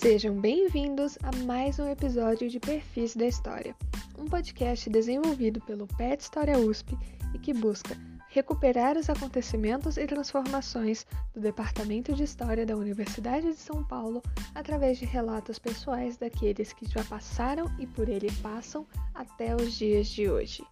Sejam bem-vindos a mais um episódio de Perfis da História, um podcast desenvolvido pelo PET História USP e que busca recuperar os acontecimentos e transformações do Departamento de História da Universidade de São Paulo através de relatos pessoais daqueles que já passaram e por ele passam até os dias de hoje.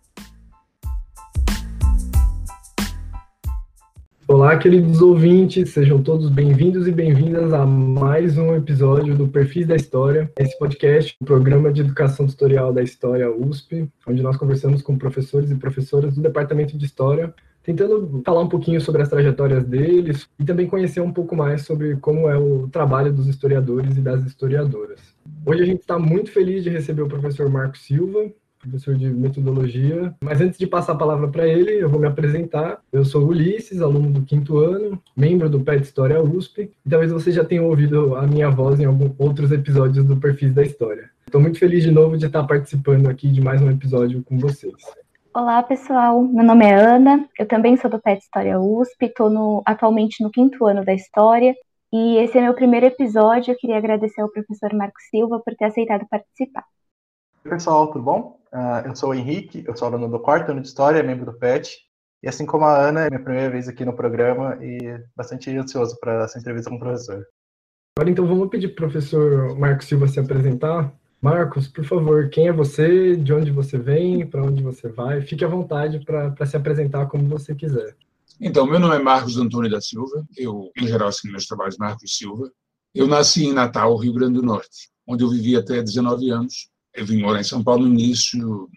Olá, queridos ouvintes, sejam todos bem-vindos e bem-vindas a mais um episódio do Perfis da História, esse podcast, o programa de educação tutorial da História USP, onde nós conversamos com professores e professoras do Departamento de História, tentando falar um pouquinho sobre as trajetórias deles e também conhecer um pouco mais sobre como é o trabalho dos historiadores e das historiadoras. Hoje a gente está muito feliz de receber o professor Marco Silva, professor de metodologia. Mas antes de passar a palavra para ele, eu vou me apresentar. Eu sou Ulisses, aluno do quinto ano, membro do PET História USP. E talvez você já tenha ouvido a minha voz em alguns outros episódios do Perfis da História. Estou muito feliz de novo de estar participando aqui de mais um episódio com vocês. Olá, pessoal. Meu nome é Ana. Eu também sou do PET História USP. Estou atualmente no quinto ano da História. E esse é meu primeiro episódio. Eu queria agradecer ao professor Marco Silva por ter aceitado participar. Oi, pessoal, tudo bom? Uh, eu sou o Henrique, eu sou aluno do quarto ano de História, membro do PET. E assim como a Ana, é minha primeira vez aqui no programa e bastante ansioso para essa entrevista com o professor. Agora então vamos pedir para o professor Marcos Silva se apresentar. Marcos, por favor, quem é você, de onde você vem, para onde você vai? Fique à vontade para se apresentar como você quiser. Então, meu nome é Marcos Antônio da Silva, eu, em geral, assim, meus trabalhos Marcos Silva. Eu nasci em Natal, Rio Grande do Norte, onde eu vivi até 19 anos, eu vim morar em São Paulo no início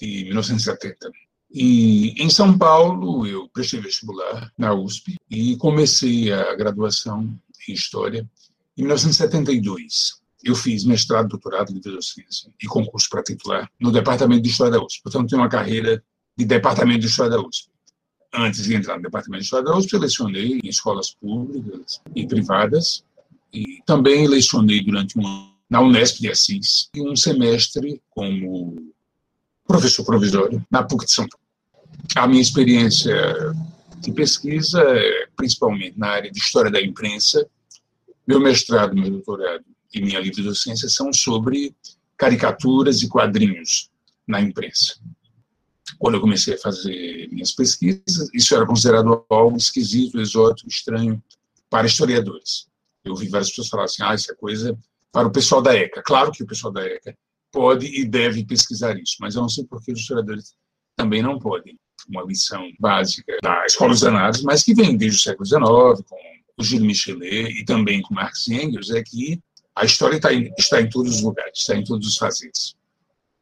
de 1970. E em São Paulo eu prestei vestibular na USP e comecei a graduação em História em 1972. Eu fiz mestrado, doutorado em Filosofia e concurso para titular no Departamento de História da USP. Portanto, tenho uma carreira de Departamento de História da USP. Antes de entrar no Departamento de História da USP, eu lecionei em escolas públicas e privadas e também lecionei durante um ano na Unesp de Assis e um semestre como professor provisório na PUC de São Paulo. A minha experiência de pesquisa é principalmente na área de História da Imprensa. Meu mestrado, meu doutorado e minha livre docência são sobre caricaturas e quadrinhos na imprensa. Quando eu comecei a fazer minhas pesquisas, isso era considerado algo esquisito, exótico, estranho para historiadores. Eu ouvi várias pessoas falar assim: ah, isso é coisa para o pessoal da ECA. Claro que o pessoal da ECA pode e deve pesquisar isso, mas eu não sei por que os historiadores também não podem. Uma lição básica da Escola dos Danados, mas que vem desde o século XIX, com o Gilles Michelet e também com Marx e Engels, é que a história está em, está em todos os lugares, está em todos os fazeres.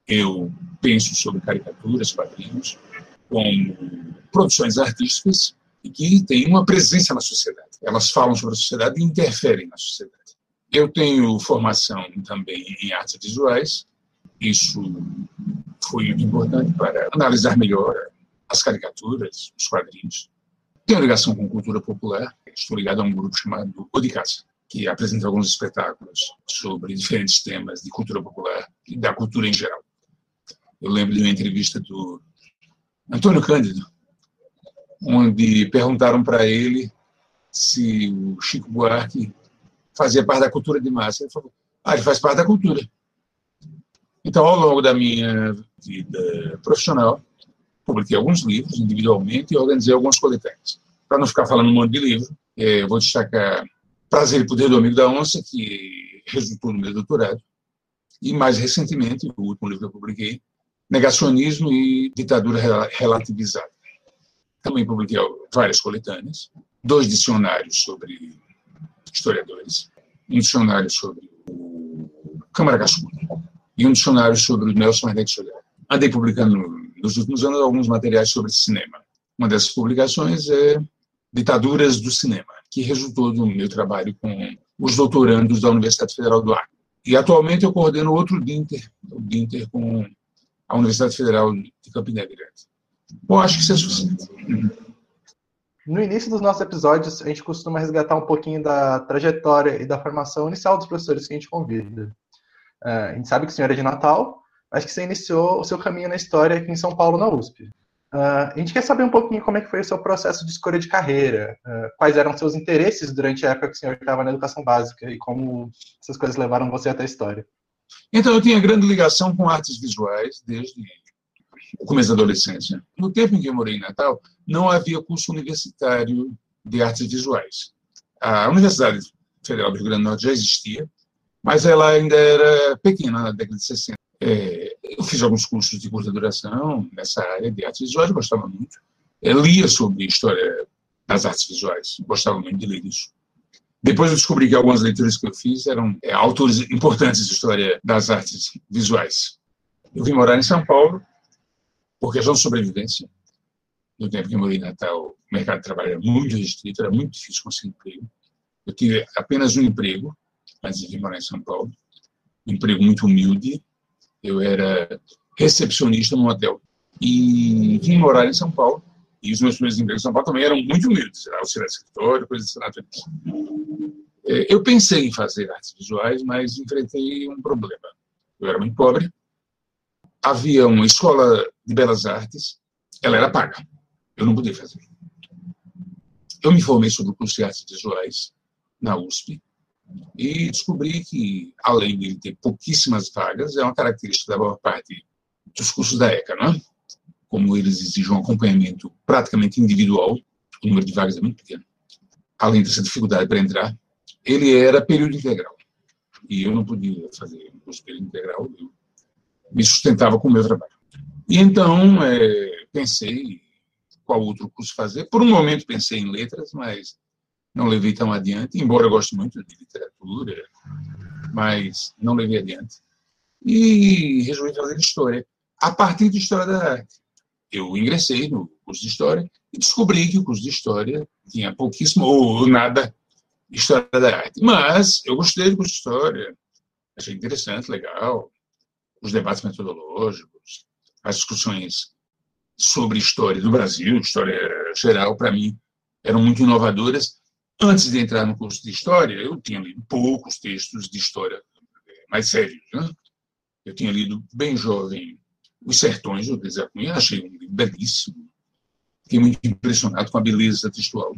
Eu penso sobre caricaturas, quadrinhos, como produções artísticas e que têm uma presença na sociedade. Elas falam sobre a sociedade e interferem na sociedade. Eu tenho formação também em artes visuais, isso foi importante para analisar melhor as caricaturas, os quadrinhos. Tenho ligação com cultura popular, estou ligado a um grupo chamado O de Casa, que apresenta alguns espetáculos sobre diferentes temas de cultura popular e da cultura em geral. Eu lembro de uma entrevista do Antônio Cândido, onde perguntaram para ele se o Chico Buarque fazia parte da cultura de massa. Ele falou, ah, ele faz parte da cultura. Então, ao longo da minha vida profissional, publiquei alguns livros individualmente e organizei algumas coletâneas. Para não ficar falando um monte de livro, é, eu vou destacar Prazer e Poder do Amigo da Onça, que resultou no meu doutorado, e mais recentemente, o último livro que eu publiquei, Negacionismo e Ditadura Relativizada. Também publiquei várias coletâneas, dois dicionários sobre historiadores, um dicionário sobre o Câmara Cascudo e um dicionário sobre o Nelson Hernandes Soler. Andei publicando nos últimos anos alguns materiais sobre cinema. Uma dessas publicações é Ditaduras do Cinema, que resultou do meu trabalho com os doutorandos da Universidade Federal do Acre. E atualmente eu coordeno outro DINTER, o DINTER com a Universidade Federal de Campina Grande. Bom, acho que isso é suficiente. No início dos nossos episódios, a gente costuma resgatar um pouquinho da trajetória e da formação inicial dos professores que a gente convida. Uh, a gente sabe que o senhor é de Natal, mas que você iniciou o seu caminho na história aqui em São Paulo, na USP. Uh, a gente quer saber um pouquinho como é que foi o seu processo de escolha de carreira, uh, quais eram seus interesses durante a época que o senhor estava na educação básica e como essas coisas levaram você até a história. Então, eu tinha grande ligação com artes visuais desde o começo da adolescência. No tempo em que eu morei em Natal, não havia curso universitário de artes visuais. A Universidade Federal do Rio Grande do Norte já existia, mas ela ainda era pequena na década de 60. É, eu fiz alguns cursos de curta duração nessa área de artes visuais, gostava muito. Eu lia sobre história das artes visuais, gostava muito de ler isso. Depois eu descobri que algumas leituras que eu fiz eram é, autores importantes de história das artes visuais. Eu vim morar em São Paulo por questão de sobrevivência. No tempo que eu morei em Natal, o mercado de trabalho era muito restrito, era muito difícil conseguir emprego. Eu tive apenas um emprego antes de morar em São Paulo, um emprego muito humilde. Eu era recepcionista num hotel e vim morar em São Paulo e os meus primeiros empregos em São Paulo também eram muito humildes, auxiliar de escritório, coisas desse lado. É, eu pensei em fazer artes visuais, mas enfrentei um problema. Eu era muito pobre, havia uma escola de belas artes, ela era paga, eu não podia fazer. Eu me formei sobre o curso de artes visuais na USP e descobri que, além de ter pouquíssimas vagas, é uma característica da maior parte dos cursos da ECA, não é? como eles exigem um acompanhamento praticamente individual, o número de vagas é muito pequeno, além dessa dificuldade para entrar, ele era período integral. E eu não podia fazer um curso período integral, eu me sustentava com o meu trabalho. E então, é, pensei qual outro curso fazer. Por um momento pensei em letras, mas não levei tão adiante, embora eu goste muito de literatura, mas não levei adiante. E resolvi fazer história, a partir de história da arte eu ingressei no curso de História e descobri que o curso de História tinha pouquíssimo ou nada de História da Arte. Mas eu gostei do curso de História, achei interessante, legal, os debates metodológicos, as discussões sobre história do Brasil, história geral, para mim, eram muito inovadoras. Antes de entrar no curso de História, eu tinha lido poucos textos de história mais sérios. Né? Eu tinha lido, bem jovem, os Sertões do Zé Cunha, achei um livro belíssimo. Fiquei muito impressionado com a beleza textual.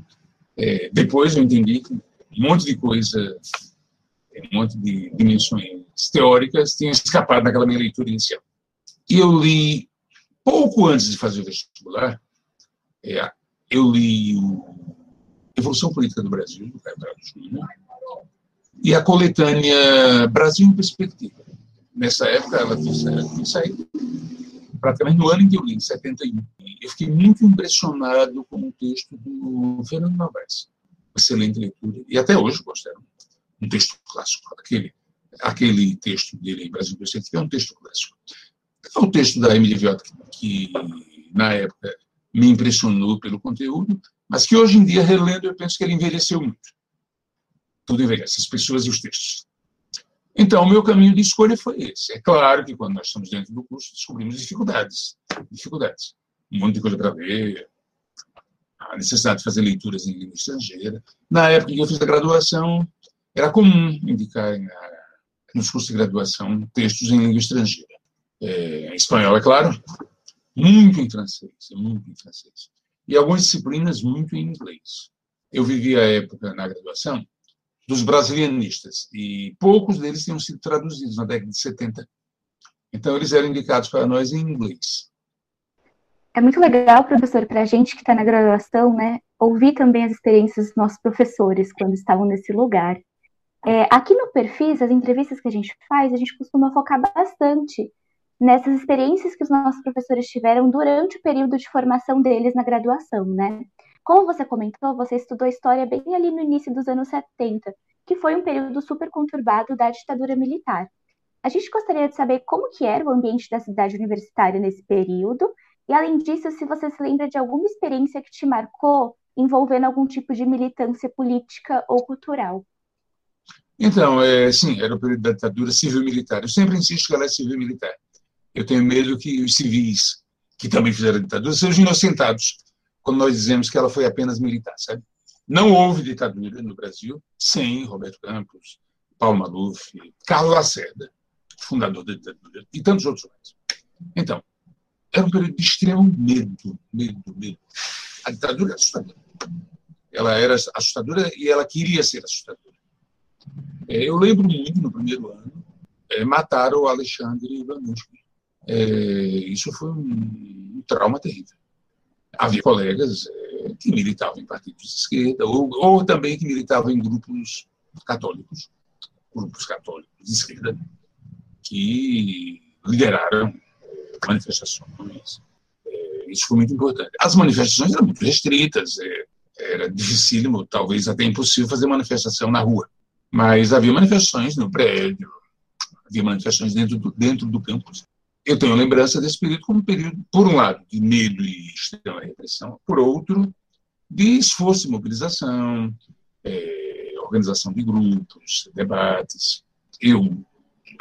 É, depois eu entendi que um monte de coisa, um monte de dimensões teóricas tinha escapado daquela minha leitura inicial. Eu li, pouco antes de fazer o vestibular, é, eu li o Evolução Política do Brasil, do Caio Júnior, e a coletânea Brasil em Perspectiva. Nessa época, ela tinha saído praticamente no ano em que eu li, em 71. Eu fiquei muito impressionado com o texto do Fernando Novaes. Excelente leitura. E até hoje gosto. Um texto clássico. Aquele, aquele texto dele em Brasil Perspectiva é um texto clássico. É o texto da Emily Viot, que, que na época me impressionou pelo conteúdo, mas que hoje em dia, relendo, eu penso que ele envelheceu muito. Tudo envelhece, as pessoas e os textos. Então, o meu caminho de escolha foi esse. É claro que quando nós estamos dentro do curso, descobrimos dificuldades. Dificuldades. Um monte de coisa para ver, a necessidade de fazer leituras em língua estrangeira. Na época em que eu fiz a graduação, era comum indicar nos cursos de graduação textos em língua estrangeira. É, em espanhol, é claro, muito em francês, muito em francês. E algumas disciplinas muito em inglês. Eu vivi a época na graduação dos brasilianistas, e poucos deles tinham sido traduzidos na década de 70. Então, eles eram indicados para nós em inglês. É muito legal, professor, para a gente que está na graduação, né, ouvir também as experiências dos nossos professores quando estavam nesse lugar. É, aqui no Perfis, as entrevistas que a gente faz, a gente costuma focar bastante nessas experiências que os nossos professores tiveram durante o período de formação deles na graduação, né? Como você comentou, você estudou história bem ali no início dos anos 70, que foi um período super conturbado da ditadura militar. A gente gostaria de saber como que era o ambiente da cidade universitária nesse período, e além disso, se você se lembra de alguma experiência que te marcou envolvendo algum tipo de militância política ou cultural. Então, é, sim, era o período da ditadura civil-militar. Eu sempre insisto que ela é civil-militar. Eu tenho medo que os civis, que também fizeram a ditadura, sejam inocentados quando nós dizemos que ela foi apenas militar, sabe? Não houve ditadura no Brasil sem Roberto Campos, Paulo Maluf, Carlos Lacerda, fundador da ditadura, e tantos outros mais. Então, era um período de extremo medo, medo, medo. A ditadura era assustadora. Ela era assustadora e ela queria ser assustadora. É, eu lembro muito, no primeiro ano, é, mataram o Alexandre Ivanushkin. É, isso foi um, um, trauma terrível. Havia colegas é, que militavam em partidos de esquerda, ou, ou também que militavam em grupos católicos, grupos católicos de esquerda, que lideraram manifestações. É, isso foi muito importante. As manifestações eram muito restritas, é, era dificílimo, talvez até impossível fazer manifestação na rua. Mas havia manifestações no prédio, havia manifestações dentro do, dentro do campus. Eu tenho lembrança desse período como um período, por um lado, de medo e extrema repressão, por outro, de esforço e mobilização, é, organização de grupos, debates. Eu,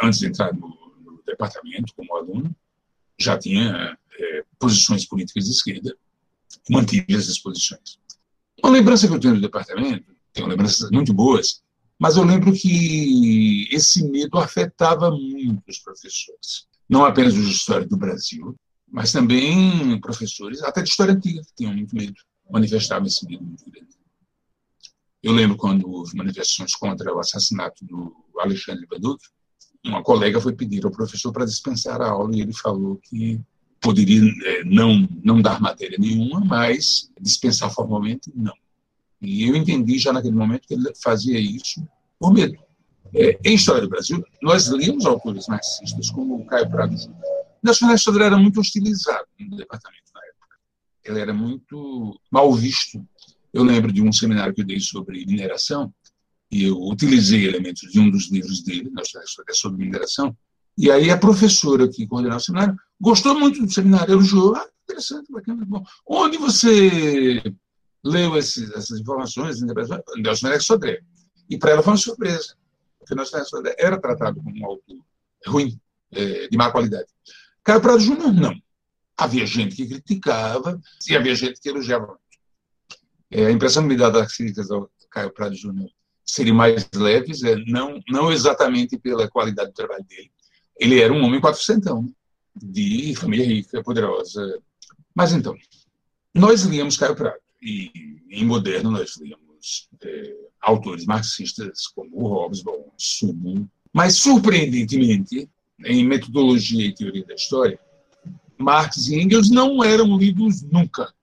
antes de entrar no, no departamento como aluno, já tinha é, posições políticas de esquerda, mantive essas posições. Uma lembrança que eu tenho do departamento, tenho lembranças muito boas, mas eu lembro que esse medo afetava muito os professores. Não apenas os de história do Brasil, mas também professores, até de história antiga, que tinham muito medo, manifestavam esse medo muito grande. Eu lembro quando houve manifestações contra o assassinato do Alexandre Banduk, uma colega foi pedir ao professor para dispensar a aula e ele falou que poderia é, não, não dar matéria nenhuma, mas dispensar formalmente, não. E eu entendi já naquele momento que ele fazia isso por medo. É, em História do Brasil, nós líamos autores marxistas como o Caio Prado Júnior. Nacional História era muito hostilizado no departamento na época. Ele era muito mal visto. Eu lembro de um seminário que eu dei sobre mineração, e eu utilizei elementos de um dos livros dele, Nacional História sobre mineração, e aí a professora que coordenava o seminário gostou muito do seminário, elogiou, ah, interessante, bacana, bom. Onde você leu esses, essas informações, Nelson Nerex Sodré? E para ela foi uma surpresa, porque Nelson Nerex Sodré era tratado como um autor ruim, é, de má qualidade. Caio Prado Júnior, não. Havia gente que criticava e havia gente que elogiava É, a impressão que me dá das críticas ao Caio Prado Júnior seriam mais leves, é, não, não exatamente pela qualidade do trabalho dele, ele era um homem quatrocentão, de família rica, poderosa. Mas então, nós líamos Caio Prado, e em moderno nós líamos é, autores marxistas como o Hobsbawm, Sumo, mas surpreendentemente, em metodologia e teoria da história, Marx e Engels não eram lidos nunca,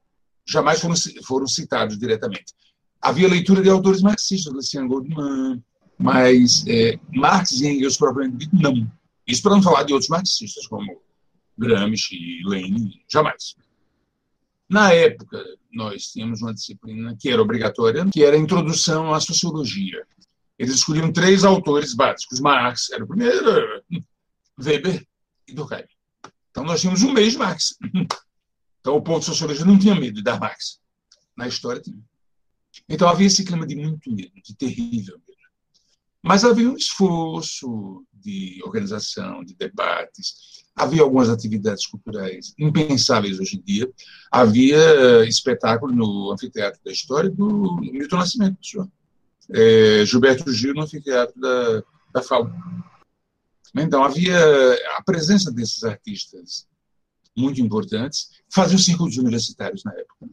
jamais foram, foram citados diretamente. Havia leitura de autores marxistas, Luciano Goldman, mas é, Marx e Engels propriamente não. Isso para não falar de outros marxistas, como Gramsci Lenin, jamais. Na época, nós tínhamos uma disciplina que era obrigatória, que era a introdução à sociologia. Eles escolhiam três autores básicos. Marx era o primeiro, Weber e Durkheim. Então, nós tínhamos um mês de Marx. Então, o povo de sociologia não tinha medo de dar Marx. Na história, tinha. Então, havia esse clima de muito medo, de terrível medo. Mas havia um esforço de organização, de debates, havia algumas atividades culturais impensáveis hoje em dia. Havia eh, espetáculo no Anfiteatro da História do Milton Nascimento. É, Gilberto Gil no Anfiteatro da, da. Então, havia a presença desses artistas muito importantes, faziam círculos universitários na época.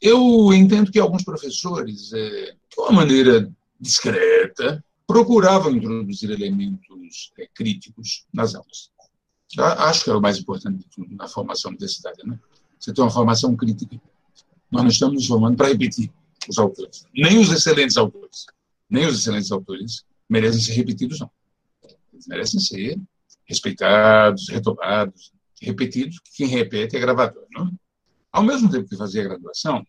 Eu entendo que alguns professores, é, de uma maneira discreta, procuravam introduzir elementos é, críticos nas aulas. Acho que é o mais importante de tudo na formação universitária. Né? Você tem uma formação crítica. Nós não estamos nos formando para repetir os autores. Nem os excelentes autores. Nem os excelentes autores merecem ser repetidos, não. Eles merecem ser respeitados, retomados, repetidos. Quem repete é gravador. Não? Ao mesmo tempo que fazia a graduação,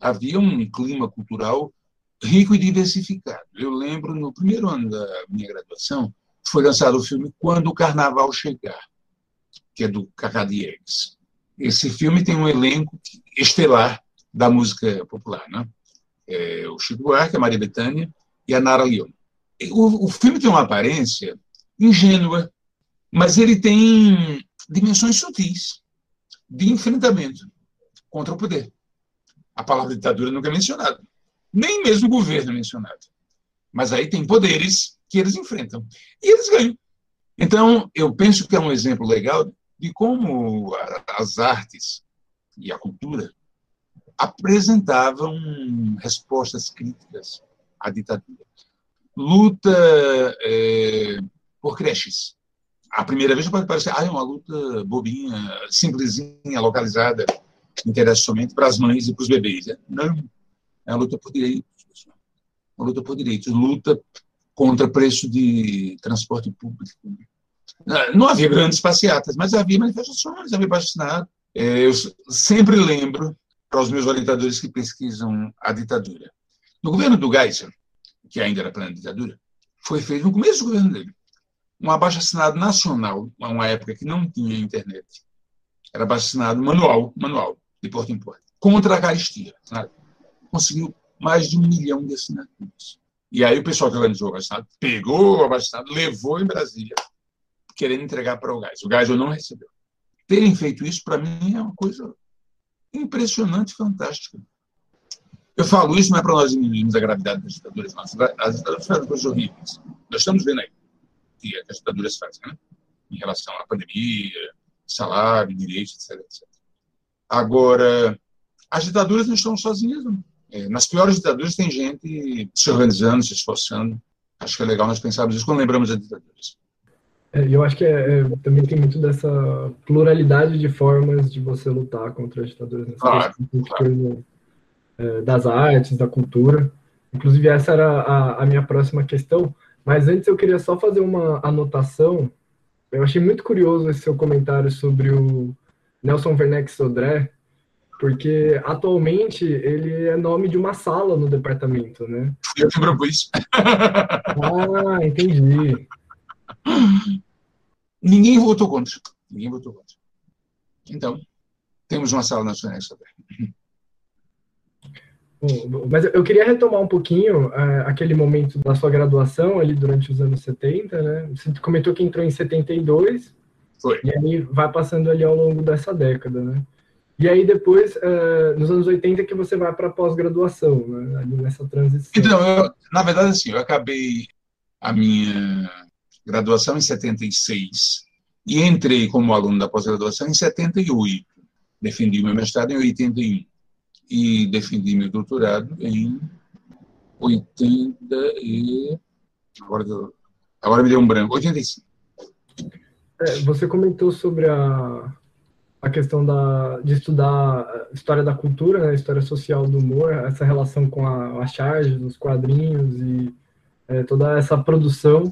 havia um clima cultural rico e diversificado. Eu lembro, no primeiro ano da minha graduação, foi lançado o filme Quando o Carnaval Chegar, que é do Cacá Diegues. Esse filme tem um elenco estelar da música popular, né? É o Chico Buarque, a Maria Bethânia e a Nara Leone. O, o filme tem uma aparência ingênua, mas ele tem dimensões sutis de enfrentamento contra o poder. A palavra ditadura nunca é mencionada nem mesmo o governo é mencionado. Mas aí tem poderes que eles enfrentam. E eles ganham. Então, eu penso que é um exemplo legal de como as artes e a cultura apresentavam respostas críticas à ditadura. Luta é, por creches. A primeira vez pode parecer ah, é uma luta bobinha, simplesinha, localizada, interessa somente para as mães e para os bebês. Não, é uma luta por direitos. Uma luta por direitos. Luta contra preço de transporte público. Não havia grandes passeatas, mas havia manifestações, havia baixinado. É, eu sempre lembro para os meus orientadores que pesquisam a ditadura. No governo do Geisel, que ainda era plena ditadura, foi feito no começo do governo dele um abaixo-assinado nacional, uma época que não tinha internet. Era abaixo-assinado manual, manual, de porta em porta, contra a caristia. Sabe? Conseguiu mais de um milhão de assinaturas. E aí o pessoal que organizou o abaixo pegou o abaixo levou em Brasília, querendo entregar para o gás. O gás eu não recebeu. Terem feito isso, para mim, é uma coisa impressionante, fantástica. Eu falo isso não é para nós diminuirmos a gravidade das ditaduras, não. As ditaduras foram coisas horríveis. Nós estamos vendo aí que as ditaduras fazem, né? em relação à pandemia, salário, direitos, etc, etc. Agora, as ditaduras não estão sozinhas, não. É, nas piores ditaduras tem gente se organizando, se esforçando. Acho que é legal nós pensarmos isso quando lembramos das ditaduras. É, eu acho que é, é, também tem muito dessa pluralidade de formas de você lutar contra as ditaduras. Né? Claro, claro. É, das artes, da cultura. Inclusive, essa era a, a, minha próxima questão. Mas antes eu queria só fazer uma anotação. Eu achei muito curioso esse seu comentário sobre o Nelson Werneck Sodré, porque atualmente ele é nome de uma sala no departamento, né? Eu que propus. ah, entendi. Ninguém votou contra. Ninguém votou contra. Então, temos uma sala nacional também. Mas eu queria retomar um pouquinho uh, aquele momento da sua graduação ali durante os anos 70, né? Você comentou que entrou em 72. Foi. E aí vai passando ali ao longo dessa década, né? E aí depois, uh, nos anos 80, que você vai para a pós-graduação, né? Nessa transição. Então, eu, na verdade, assim, eu acabei a minha graduação em 76 e entrei como aluno da pós-graduação em 78. Defendi meu mestrado em 81 e defendi meu doutorado em 80 e agora, agora me deu um branco, 85. É, você comentou sobre a, a questão da, de estudar história da cultura, né, história social do humor, essa relação com a, a charge, os quadrinhos e é, toda essa produção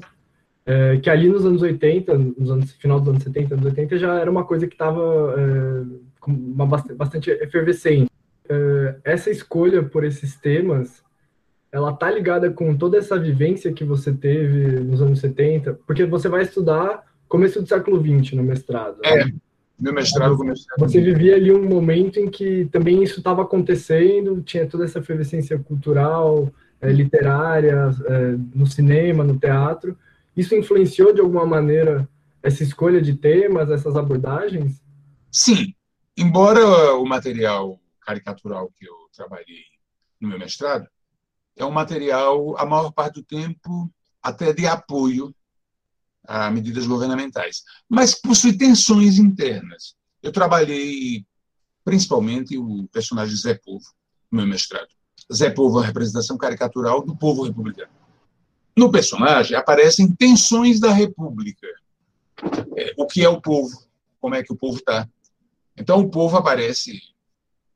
é, que ali nos anos 80, nos anos, final dos anos 70, anos 80, já era uma coisa que estava é, bastante efervescente. É, essa escolha por esses temas, ela tá ligada com toda essa vivência que você teve nos anos 70, porque você vai estudar começo do século XX no mestrado. É, né? Meu mestrado começou. Você vivia ali um momento em que também isso estava acontecendo, tinha toda essa efervescência cultural, é, literária, é, no cinema, no teatro, isso influenciou de alguma maneira essa escolha de temas, essas abordagens? Sim. Embora o material caricatural que eu trabalhei no meu mestrado é um material, a maior parte do tempo, até de apoio a medidas governamentais, mas possui tensões internas. Eu trabalhei principalmente o personagem Zé Povo no meu mestrado. Zé Povo é uma representação caricatural do povo republicano. No personagem aparecem tensões da República. É, o que é o povo? Como é que o povo está? Então, o povo aparece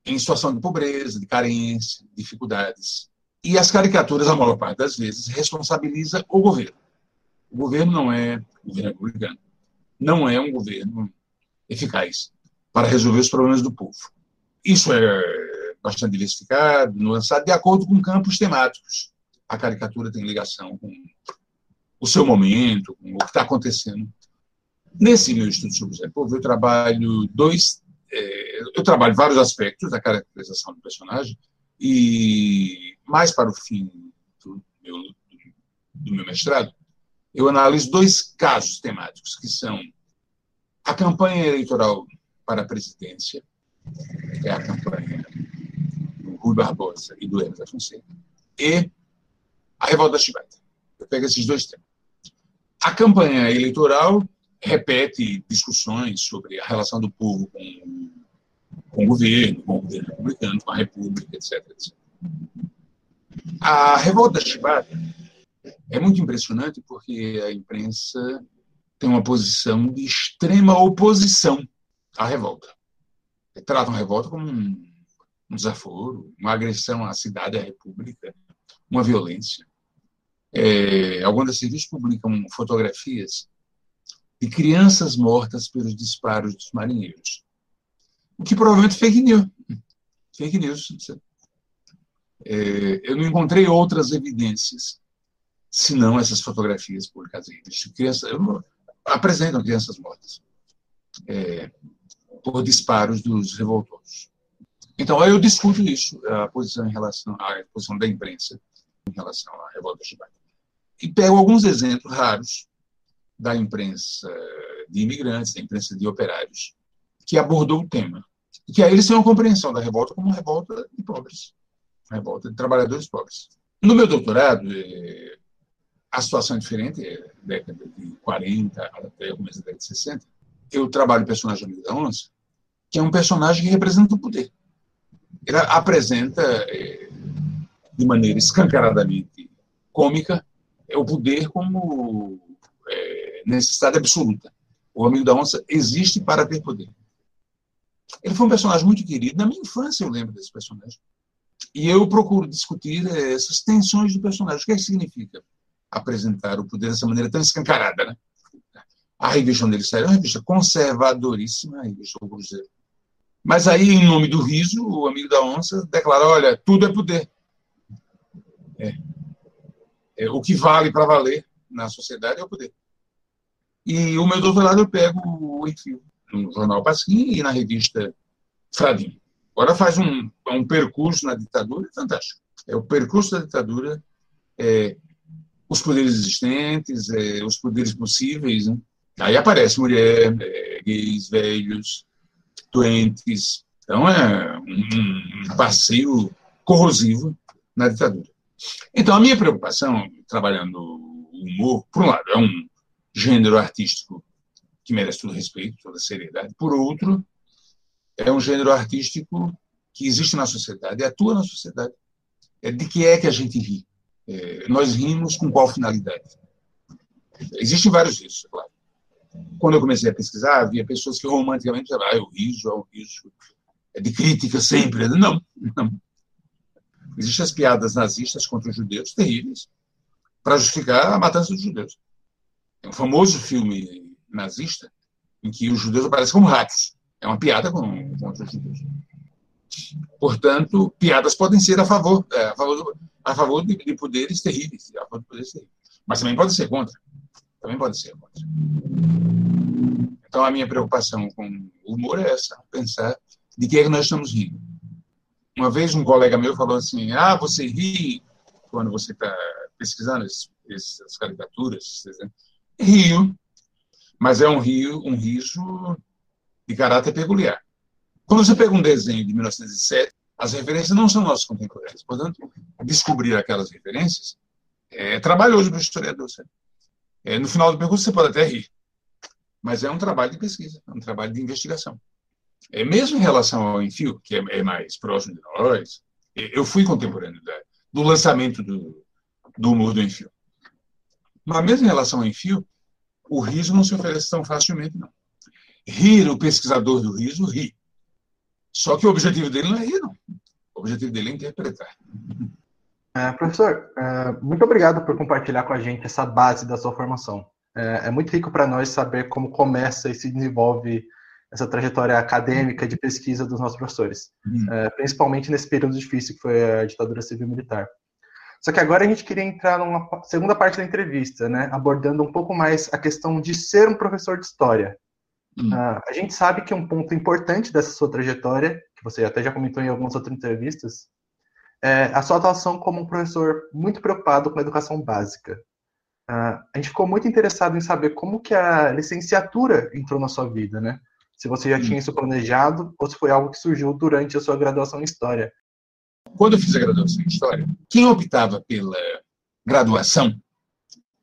em situação de pobreza, de carência, dificuldades. E as caricaturas, a maior parte das vezes, responsabiliza o governo. O governo não é governo republicano. Não é um governo eficaz para resolver os problemas do povo. Isso é bastante diversificado, nuançado, de acordo com campos temáticos a caricatura tem ligação com o seu momento, com o que está acontecendo. Nesse meu estudo sobre o Zé Povo, eu trabalho dois, é, eu trabalho vários aspectos da caracterização do personagem e mais para o fim do meu, do meu mestrado, eu analiso dois casos temáticos que são a campanha eleitoral para a presidência, que é a campanha do Rui Barbosa e do Emerson Fonseca, e a revolta da Chibata. Eu pego esses dois temas. A campanha eleitoral repete discussões sobre a relação do povo com, com o governo, com o governo republicano, com a república, etc. etc. A revolta da Chibata é muito impressionante porque a imprensa tem uma posição de extrema oposição à revolta. Tratam a revolta como um, um desaforo, uma agressão à cidade, à república, uma violência. É, alguns das serviços publicam fotografias de crianças mortas pelos disparos dos marinheiros. O que provavelmente é fake news. Fake news. É, eu não encontrei outras evidências senão essas fotografias publicadas em revistas. Crianças, apresentam crianças mortas é, por disparos dos revoltosos. Então, eu discuto isso, a posição em relação à posição da imprensa em relação à revolta chibata. E pego alguns exemplos raros da imprensa de imigrantes, da imprensa de operários, que abordou o tema. E que aí eles têm uma compreensão da revolta como uma revolta de pobres, uma revolta de trabalhadores pobres. No meu doutorado, é, a situação é diferente, é década de 40 até o começo da década de 60. Eu trabalho o personagem Amigo da Onça, que é um personagem que representa o poder. Ele apresenta, é, de maneira escancaradamente cômica, o poder como é, necessidade absoluta. O Amigo da Onça existe para ter poder. Ele foi um personagem muito querido. Na minha infância eu lembro desse personagem. E eu procuro discutir essas tensões do personagem. O que, é que significa apresentar o poder dessa maneira tão escancarada? Né? A revista onde ele saiu é uma revista conservadoríssima, a revista O Cruzeiro. Mas aí, em nome do riso, o amigo da onça declara: olha, tudo é poder. É. É, o que vale para valer na sociedade é o poder. E o meu doutorado eu pego o enfio no jornal Pasquim e na revista Fradim. Agora faz um, um percurso na ditadura fantástico. É o percurso da ditadura, é, os poderes existentes, é, os poderes possíveis. Né? Aí aparece mulher, é, gays, velhos, doentes. Então é um, um passeio corrosivo na ditadura. Então a minha preocupação, trabalhando o humor, por um lado, é um gênero artístico que merece todo respeito, toda seriedade. Por outro, é um gênero artístico que existe na sociedade, atua na sociedade. É de que é que a gente ri? É, nós rimos com qual finalidade? Existem vários risos, é claro. Quando eu comecei a pesquisar, havia pessoas que romanticamente falavam, ah, o riso é um riso é de crítica sempre. Não, não. Existem as piadas nazistas contra os judeus terríveis para justificar a matança dos judeus. É um famoso filme nazista em que os judeus aparecem como ratos. É uma piada contra os judeus. Portanto, piadas podem ser a favor, é, a favor, a favor de, de, poderes terríveis, a favor de poderes terríveis. Mas também pode ser contra. Também pode ser contra. Então, a minha preocupação com o humor é essa: pensar de que é que nós estamos rindo. Uma vez um colega meu falou assim: Ah, você ri quando você está pesquisando essas caricaturas? Rio, mas é um rio, um riso de caráter peculiar. Quando você pega um desenho de 1907, as referências não são nossas contemporâneas. Portanto, descobrir aquelas referências é trabalhoso para o historiador. É, no final do percurso, você pode até rir, mas é um trabalho de pesquisa, é um trabalho de investigação. É, mesmo em relação ao Enfio, que é, é mais próximo de nós, eu fui contemporâneo da, do lançamento do, do humor do Enfio. Mas mesmo em relação ao Enfio, o riso não se oferece tão facilmente, não. Rir, o pesquisador do riso, ri. Só que o objetivo dele não é rir, não. O objetivo dele é interpretar. É, professor, é, muito obrigado por compartilhar com a gente essa base da sua formação. É, é muito rico para nós saber como começa e se desenvolve essa trajetória acadêmica de pesquisa dos nossos professores, uhum. é, principalmente nesse período difícil que foi a ditadura civil-militar. Só que agora a gente queria entrar numa segunda parte da entrevista, né, abordando um pouco mais a questão de ser um professor de história. Uhum. Uh, a gente sabe que um ponto importante dessa sua trajetória, que você até já comentou em algumas outras entrevistas, é a sua atuação como um professor muito preocupado com a educação básica. Uh, a gente ficou muito interessado em saber como que a licenciatura entrou na sua vida, né? se você já tinha isso planejado ou se foi algo que surgiu durante a sua graduação em História. Quando eu fiz a graduação em História, quem optava pela graduação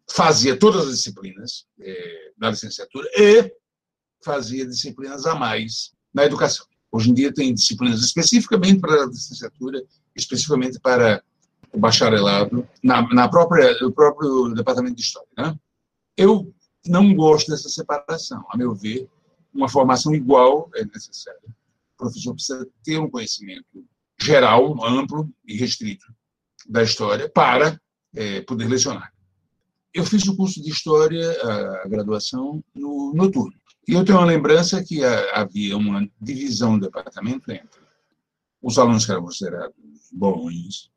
fazia todas as disciplinas é, da licenciatura e fazia disciplinas a mais na educação. Hoje em dia tem disciplinas especificamente para a licenciatura, especificamente para o bacharelado, na, na própria, no próprio departamento de História. Né? Eu não gosto dessa separação. A meu ver, uma formação igual é necessária. O professor precisa ter um conhecimento geral, amplo e restrito da história para é, poder lecionar. Eu fiz o curso de História, a graduação, no noturno. E eu tenho uma lembrança que havia uma divisão do departamento entre os alunos que eram considerados bons,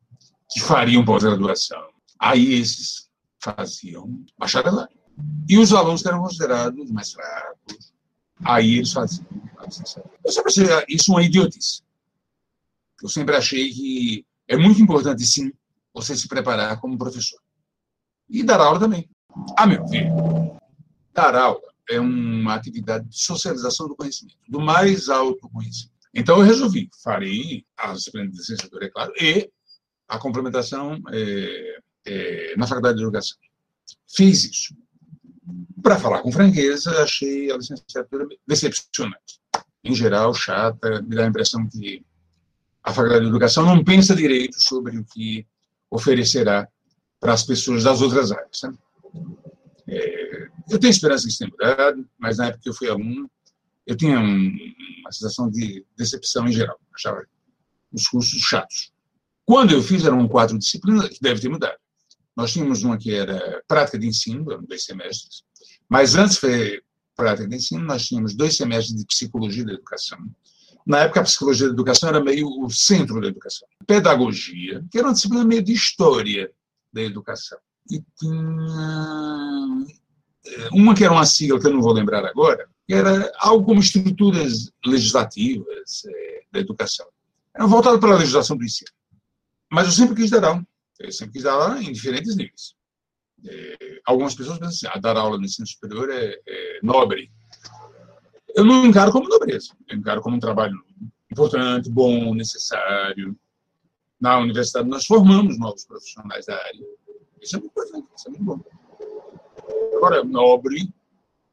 que fariam pós-graduação. Aí esses faziam bacharelado. E os alunos que eram considerados mais fracos, aí eles faziam Eu sempre achei isso uma idiotice. Eu sempre achei que é muito importante, sim, você se preparar como professor. E dar aula também. A meu ver, dar aula é uma atividade de socialização do conhecimento, do mais alto conhecimento. Então, eu resolvi, farei a disciplina de licenciatura, é claro, e a complementação é, é, na Faculdade de Educação. Fiz isso. Para falar com franqueza, achei a licenciatura decepcionante. Em geral, chata, me dá a impressão que a Faculdade de Educação não pensa direito sobre o que oferecerá para as pessoas das outras áreas. Né? É, eu tenho esperança que isso tenha mudado, mas na época que eu fui aluno, eu tinha um, uma sensação de decepção em geral. Achava os cursos chatos. Quando eu fiz, eram quatro disciplinas, que deve ter mudado. Nós tínhamos uma que era prática de ensino, eram dois semestres, mas antes foi prática de ensino, nós tínhamos dois semestres de psicologia da educação. Na época, a psicologia da educação era meio o centro da educação. Pedagogia, que era uma disciplina meio de história da educação. E tinha eh, uma que era uma sigla que eu não vou lembrar agora, era como estruturas legislativas é, da educação. Era voltado para a legislação do ensino. Mas eu sempre quis dar aula. Eu sempre quis dar aula em diferentes níveis. É, algumas pessoas pensam assim, ah, dar aula no ensino superior é, é, nobre. Eu não encaro como nobreza. Eu encaro como um trabalho importante, bom, necessário. Na universidade nós formamos novos profissionais da área. Isso é muito importante, isso é muito bom. Agora, nobre,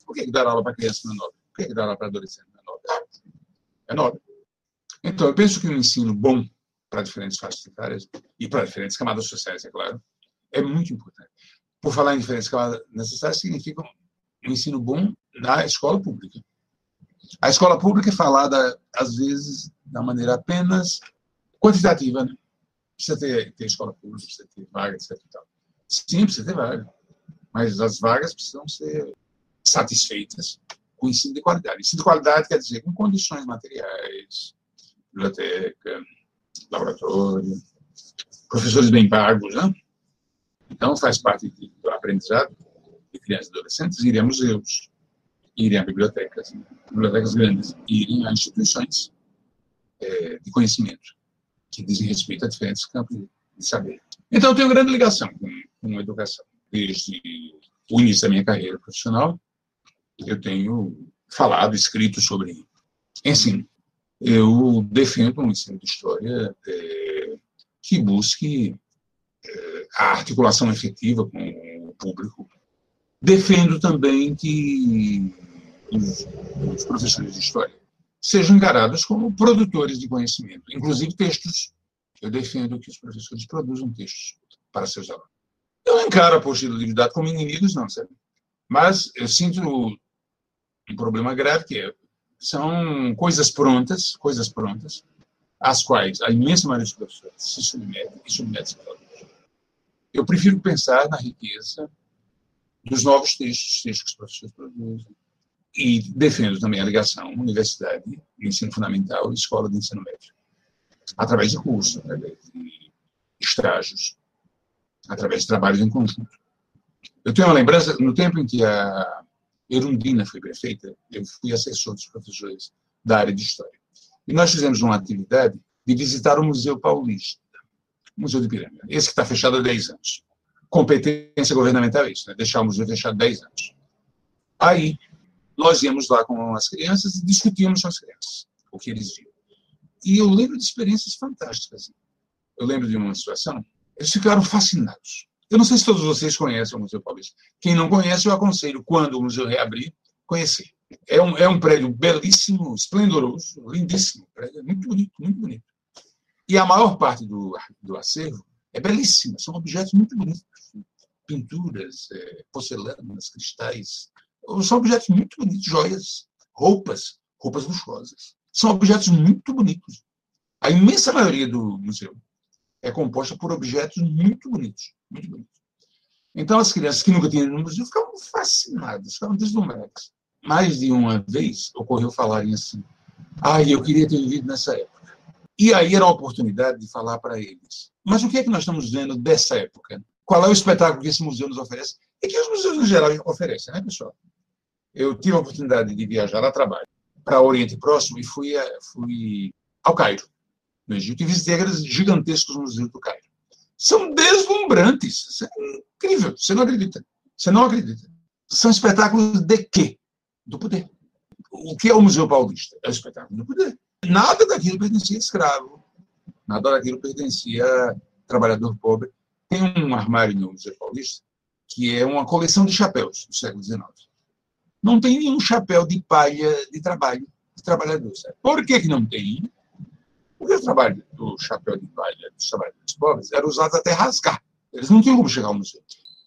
por que, que dar aula para criança não é nobre? Por que, que dar aula para adolescente não é nobre? É nobre. Então, eu penso que um ensino bom para diferentes faixas etárias e para diferentes camadas sociais, é claro, é muito importante. Por falar em diferentes camadas necessárias, significa um ensino bom na escola pública. A escola pública é falada, às vezes, da maneira apenas quantitativa. Né? Precisa ter, ter escola pública, precisa ter vaga, etc. Sim, precisa ter vaga. Mas as vagas precisam ser satisfeitas com ensino de qualidade. Ensino de qualidade quer dizer com condições materiais, biblioteca, laboratório, professores bem pagos, né? Então, faz parte do aprendizado de crianças e adolescentes irem a museus, irem a bibliotecas, bibliotecas grandes, irem a instituições é, de conhecimento que dizem respeito a diferentes campos de saber. Então, eu tenho grande ligação com, com a educação. Desde o início da minha carreira profissional, eu tenho falado, escrito sobre ensino eu defendo um ensino de história é, que busque é, a articulação efetiva com o público. Defendo também que os, os professores de história sejam encarados como produtores de conhecimento, inclusive textos. Eu defendo que os professores produzam textos para seus alunos. Eu não encaro a posteriori como inimigos, não, sabe? Mas eu sinto um problema grave, que é são coisas prontas, coisas prontas, às quais a imensa maioria dos professores se submetem e alunos. Eu prefiro pensar na riqueza dos novos textos, textos que os professores produzem, e defendo também a ligação universidade, ensino fundamental e escola de ensino médio, através de cursos, através de estágios, através de trabalhos em conjunto. Eu tenho uma lembrança, no tempo em que a Erundina foi prefeita, eu fui assessor dos professores da área de História. E nós fizemos uma atividade de visitar o Museu Paulista, o Museu de Piranga, esse que está fechado há 10 anos. Competência governamental é isso, né? deixar o museu fechado 10 anos. Aí, nós íamos lá com as crianças e discutíamos com as crianças o que eles viam. E eu lembro de experiências fantásticas. Eu lembro de uma situação, eles ficaram fascinados. Eu não sei se todos vocês conhecem o Museu Paulista. Quem não conhece, eu aconselho, quando o museu reabrir, conhecer. É um, é um prédio belíssimo, esplendoroso, lindíssimo. Prédio, muito bonito, muito bonito. E a maior parte do, do acervo é belíssima, são objetos muito bonitos. Pinturas, é, porcelanas, cristais. São objetos muito bonitos, joias, roupas, roupas luxuosas. São objetos muito bonitos. A imensa maioria do museu é composta por objetos muito bonitos, muito bonitos. Então, as crianças que nunca tinham ido no museu ficavam fascinadas, ficavam deslumbradas. Mais de uma vez ocorreu falarem assim: ah, eu queria ter vivido nessa época. E aí era a oportunidade de falar para eles: mas o que é que nós estamos vendo dessa época? Qual é o espetáculo que esse museu nos oferece? E que os museus, em geral, oferecem, né, pessoal? Eu tive a oportunidade de viajar a trabalho para o Oriente Próximo e fui, a, fui ao Cairo no Egito e aqueles gigantescos museus do Cairo. São deslumbrantes. É incrível. Você não acredita. Você não acredita. São espetáculos de quê? Do poder. O que é o Museu Paulista? É o espetáculo do poder. Nada daquilo pertencia a escravo. Nada daquilo pertencia a trabalhador pobre. Tem um armário no Museu Paulista que é uma coleção de chapéus do século XIX. Não tem nenhum chapéu de palha de trabalho de trabalhador. Sabe? Por que, que não tem? Porque o trabalho do chapéu de palha dos trabalhadores pobres era usado até rasgar. Eles não tinham como chegar ao museu.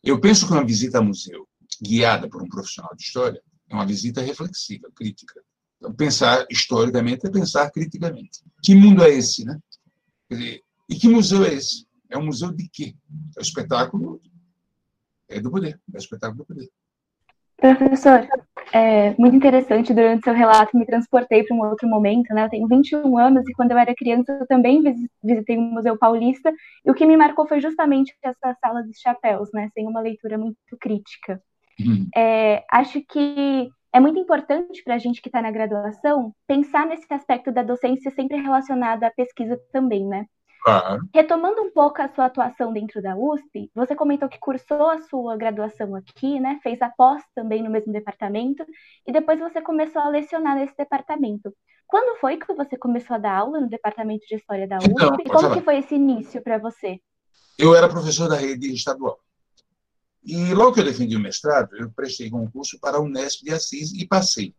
Eu penso que uma visita ao museu, guiada por um profissional de história, é uma visita reflexiva, crítica. Então, pensar historicamente é pensar criticamente. Que mundo é esse, né? Dizer, e que museu é esse? É um museu de quê? É o espetáculo é do poder, é o espetáculo do poder. Professor, é muito interessante, durante seu relato me transportei para um outro momento, né? Eu tenho 21 anos e quando eu era criança eu também visitei o Museu Paulista e o que me marcou foi justamente essa sala dos chapéus, né? Sem uma leitura muito crítica. Uhum. É, acho que é muito importante para a gente que está na graduação pensar nesse aspecto da docência sempre relacionada à pesquisa também, né? Claro. Retomando um pouco a sua atuação dentro da USP, você comentou que cursou a sua graduação aqui, né? Fez a pós também no mesmo departamento e depois você começou a lecionar nesse departamento. Quando foi que você começou a dar aula no departamento de história da USP? Então, Como falar. que foi esse início para você? Eu era professor da rede estadual. E logo que eu defendi o mestrado, eu prestei concurso para a Unesp de Assis e passei.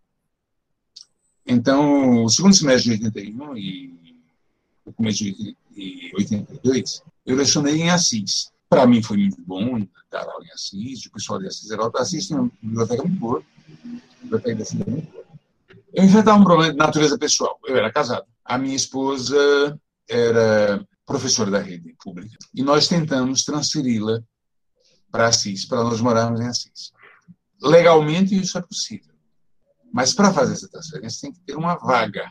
Então, o segundo semestre de 81 e o começo de 82, eu lecionei em Assis. Para mim foi muito bom dar aula em Assis, o pessoal de Assis era Assis tinha uma biblioteca muito boa, biblioteca de Assis era muito boa. Eu enfrentava um problema de natureza pessoal. Eu era casado. A minha esposa era professora da rede pública. E nós tentamos transferi-la para Assis, para nós morarmos em Assis. Legalmente isso é possível. Mas para fazer essa transferência tem que ter uma vaga.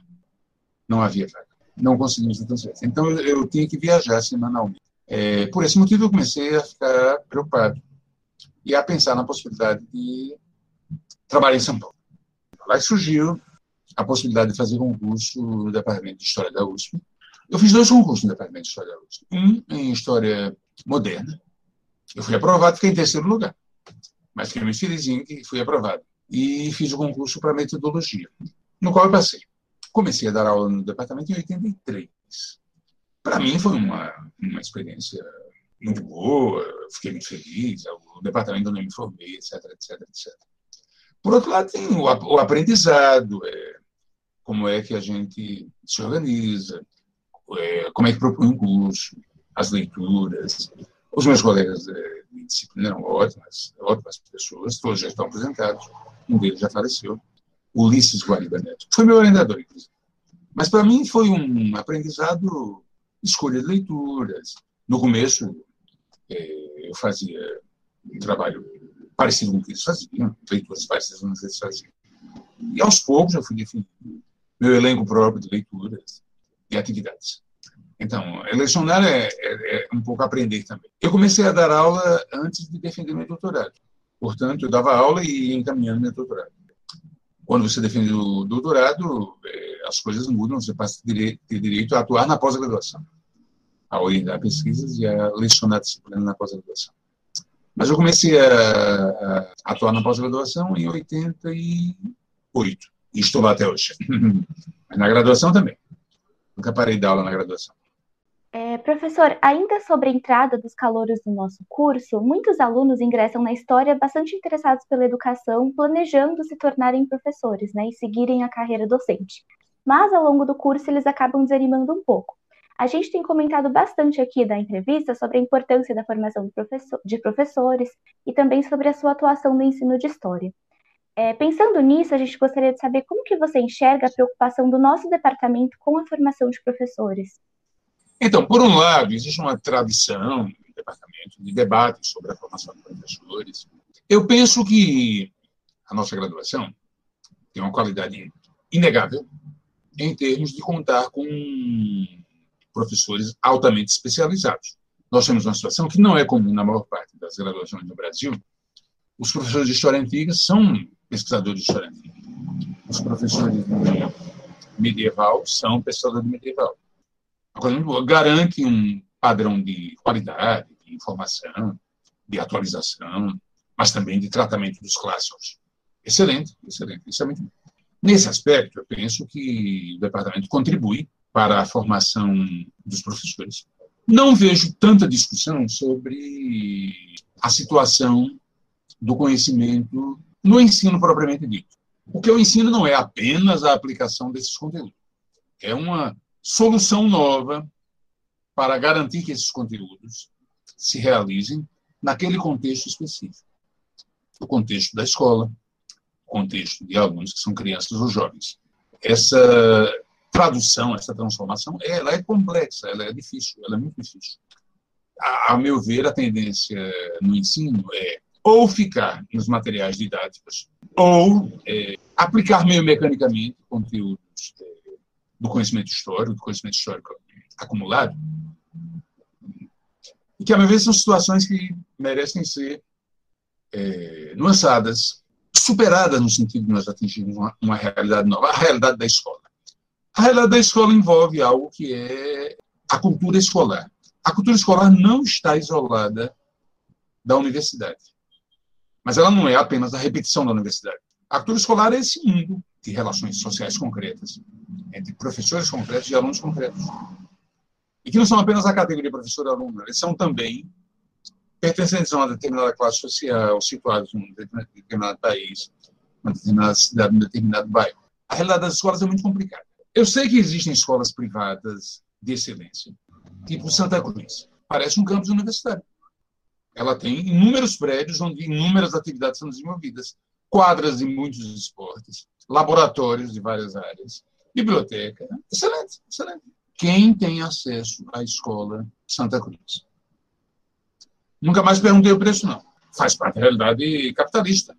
Não havia vaga não conseguimos a transferência. Então, eu tinha que viajar semanalmente. É, por esse motivo, eu comecei a ficar preocupado e a pensar na possibilidade de trabalhar em São Paulo. Lá surgiu a possibilidade de fazer concurso no Departamento de História da USP. Eu fiz dois concursos no Departamento de História da USP. Um em História Moderna. Eu fui aprovado, fiquei em terceiro lugar. Mas fiquei muito felizinho que fui aprovado. E fiz o concurso para Metodologia, no qual eu passei comecei a dar aula no departamento em 83. Para mim foi uma, uma experiência muito boa, fiquei muito feliz, o departamento onde eu me formei, etc, etc, etc. Por outro lado, tem o, o aprendizado, é, como é que a gente se organiza, é, como é que propõe um curso, as leituras. Os meus colegas é, de disciplina eram ótimas, ótimas pessoas, todos já estão aposentados, um deles já faleceu. Ulisses Guariba Neto. Foi meu orientador, inclusive. Mas para mim foi um aprendizado, escolha de leituras. No começo, é, eu fazia um trabalho parecido com o que eles faziam, leituras parecidas com o que eles faziam. E aos poucos eu fui definindo meu elenco próprio de leituras e atividades. Então, lecionar é, é, é, um pouco aprender também. Eu comecei a dar aula antes de defender meu doutorado. Portanto, eu dava aula e ia encaminhando meu doutorado. Quando você defende o doutorado, é, as coisas mudam, você passa a ter direito a atuar na pós-graduação, a orientar pesquisas e a lecionar disciplina na pós-graduação. Mas eu comecei a, a atuar na pós-graduação em 88, e estou lá até hoje. Mas na graduação também. Nunca parei de dar aula na graduação. É, professor, ainda sobre a entrada dos calouros no nosso curso, muitos alunos ingressam na história bastante interessados pela educação, planejando se tornarem professores né, e seguirem a carreira docente. Mas ao longo do curso eles acabam desanimando um pouco. A gente tem comentado bastante aqui da entrevista sobre a importância da formação de, professor, de professores e também sobre a sua atuação no ensino de história. É, pensando nisso, a gente gostaria de saber como que você enxerga a preocupação do nosso departamento com a formação de professores. Então, por um lado, existe uma tradição no departamento de debate sobre a formação de professores. Eu penso que a nossa graduação tem uma qualidade inegável em termos de contar com professores altamente especializados. Nós temos uma situação que não é comum na maior parte das graduações no Brasil. Os professores de história antiga são pesquisadores de história antiga. Os professores de medieval são pesquisadores de medieval. Garante um padrão de qualidade, de informação, de atualização, mas também de tratamento dos clássicos. Excelente, excelente. Isso é. Nesse aspecto, eu penso que o departamento contribui para a formação dos professores. Não vejo tanta discussão sobre a situação do conhecimento no ensino propriamente dito. O que eu ensino não é apenas a aplicação desses conteúdos, é uma solução nova para garantir que esses conteúdos se realizem naquele contexto específico. O contexto da escola, o contexto de alunos que são crianças ou jovens. Essa tradução, essa transformação, ela é complexa, ela é difícil, ela é muito difícil. A, a meu ver, a tendência no ensino é ou ficar nos materiais didáticos, ou é, aplicar meio mecanicamente conteúdos é, do conhecimento histórico, do conhecimento histórico acumulado, e que, a meu ver, são situações que merecem ser é, nuançadas, superadas no sentido de nós atingirmos uma, uma realidade nova, a realidade da escola. A realidade da escola envolve algo que é a cultura escolar. A cultura escolar não está isolada da universidade. Mas ela não é apenas a repetição da universidade. A cultura escolar é esse mundo de relações sociais concretas, entre professores concretos e alunos concretos. E que não são apenas a categoria professor-aluno, eles são também pertencentes a uma determinada classe social, situados em um determinado país, uma determinada cidade, um determinado bairro. A realidade das escolas é muito complicada. Eu sei que existem escolas privadas de excelência, tipo Santa Cruz. Parece um campus universitário. Ela tem inúmeros prédios onde inúmeras atividades são desenvolvidas, quadras de muitos esportes, laboratórios de várias áreas, biblioteca. Excelente, excelente. Quem tem acesso à escola Santa Cruz? Nunca mais perguntei o preço, não. Faz parte da realidade capitalista.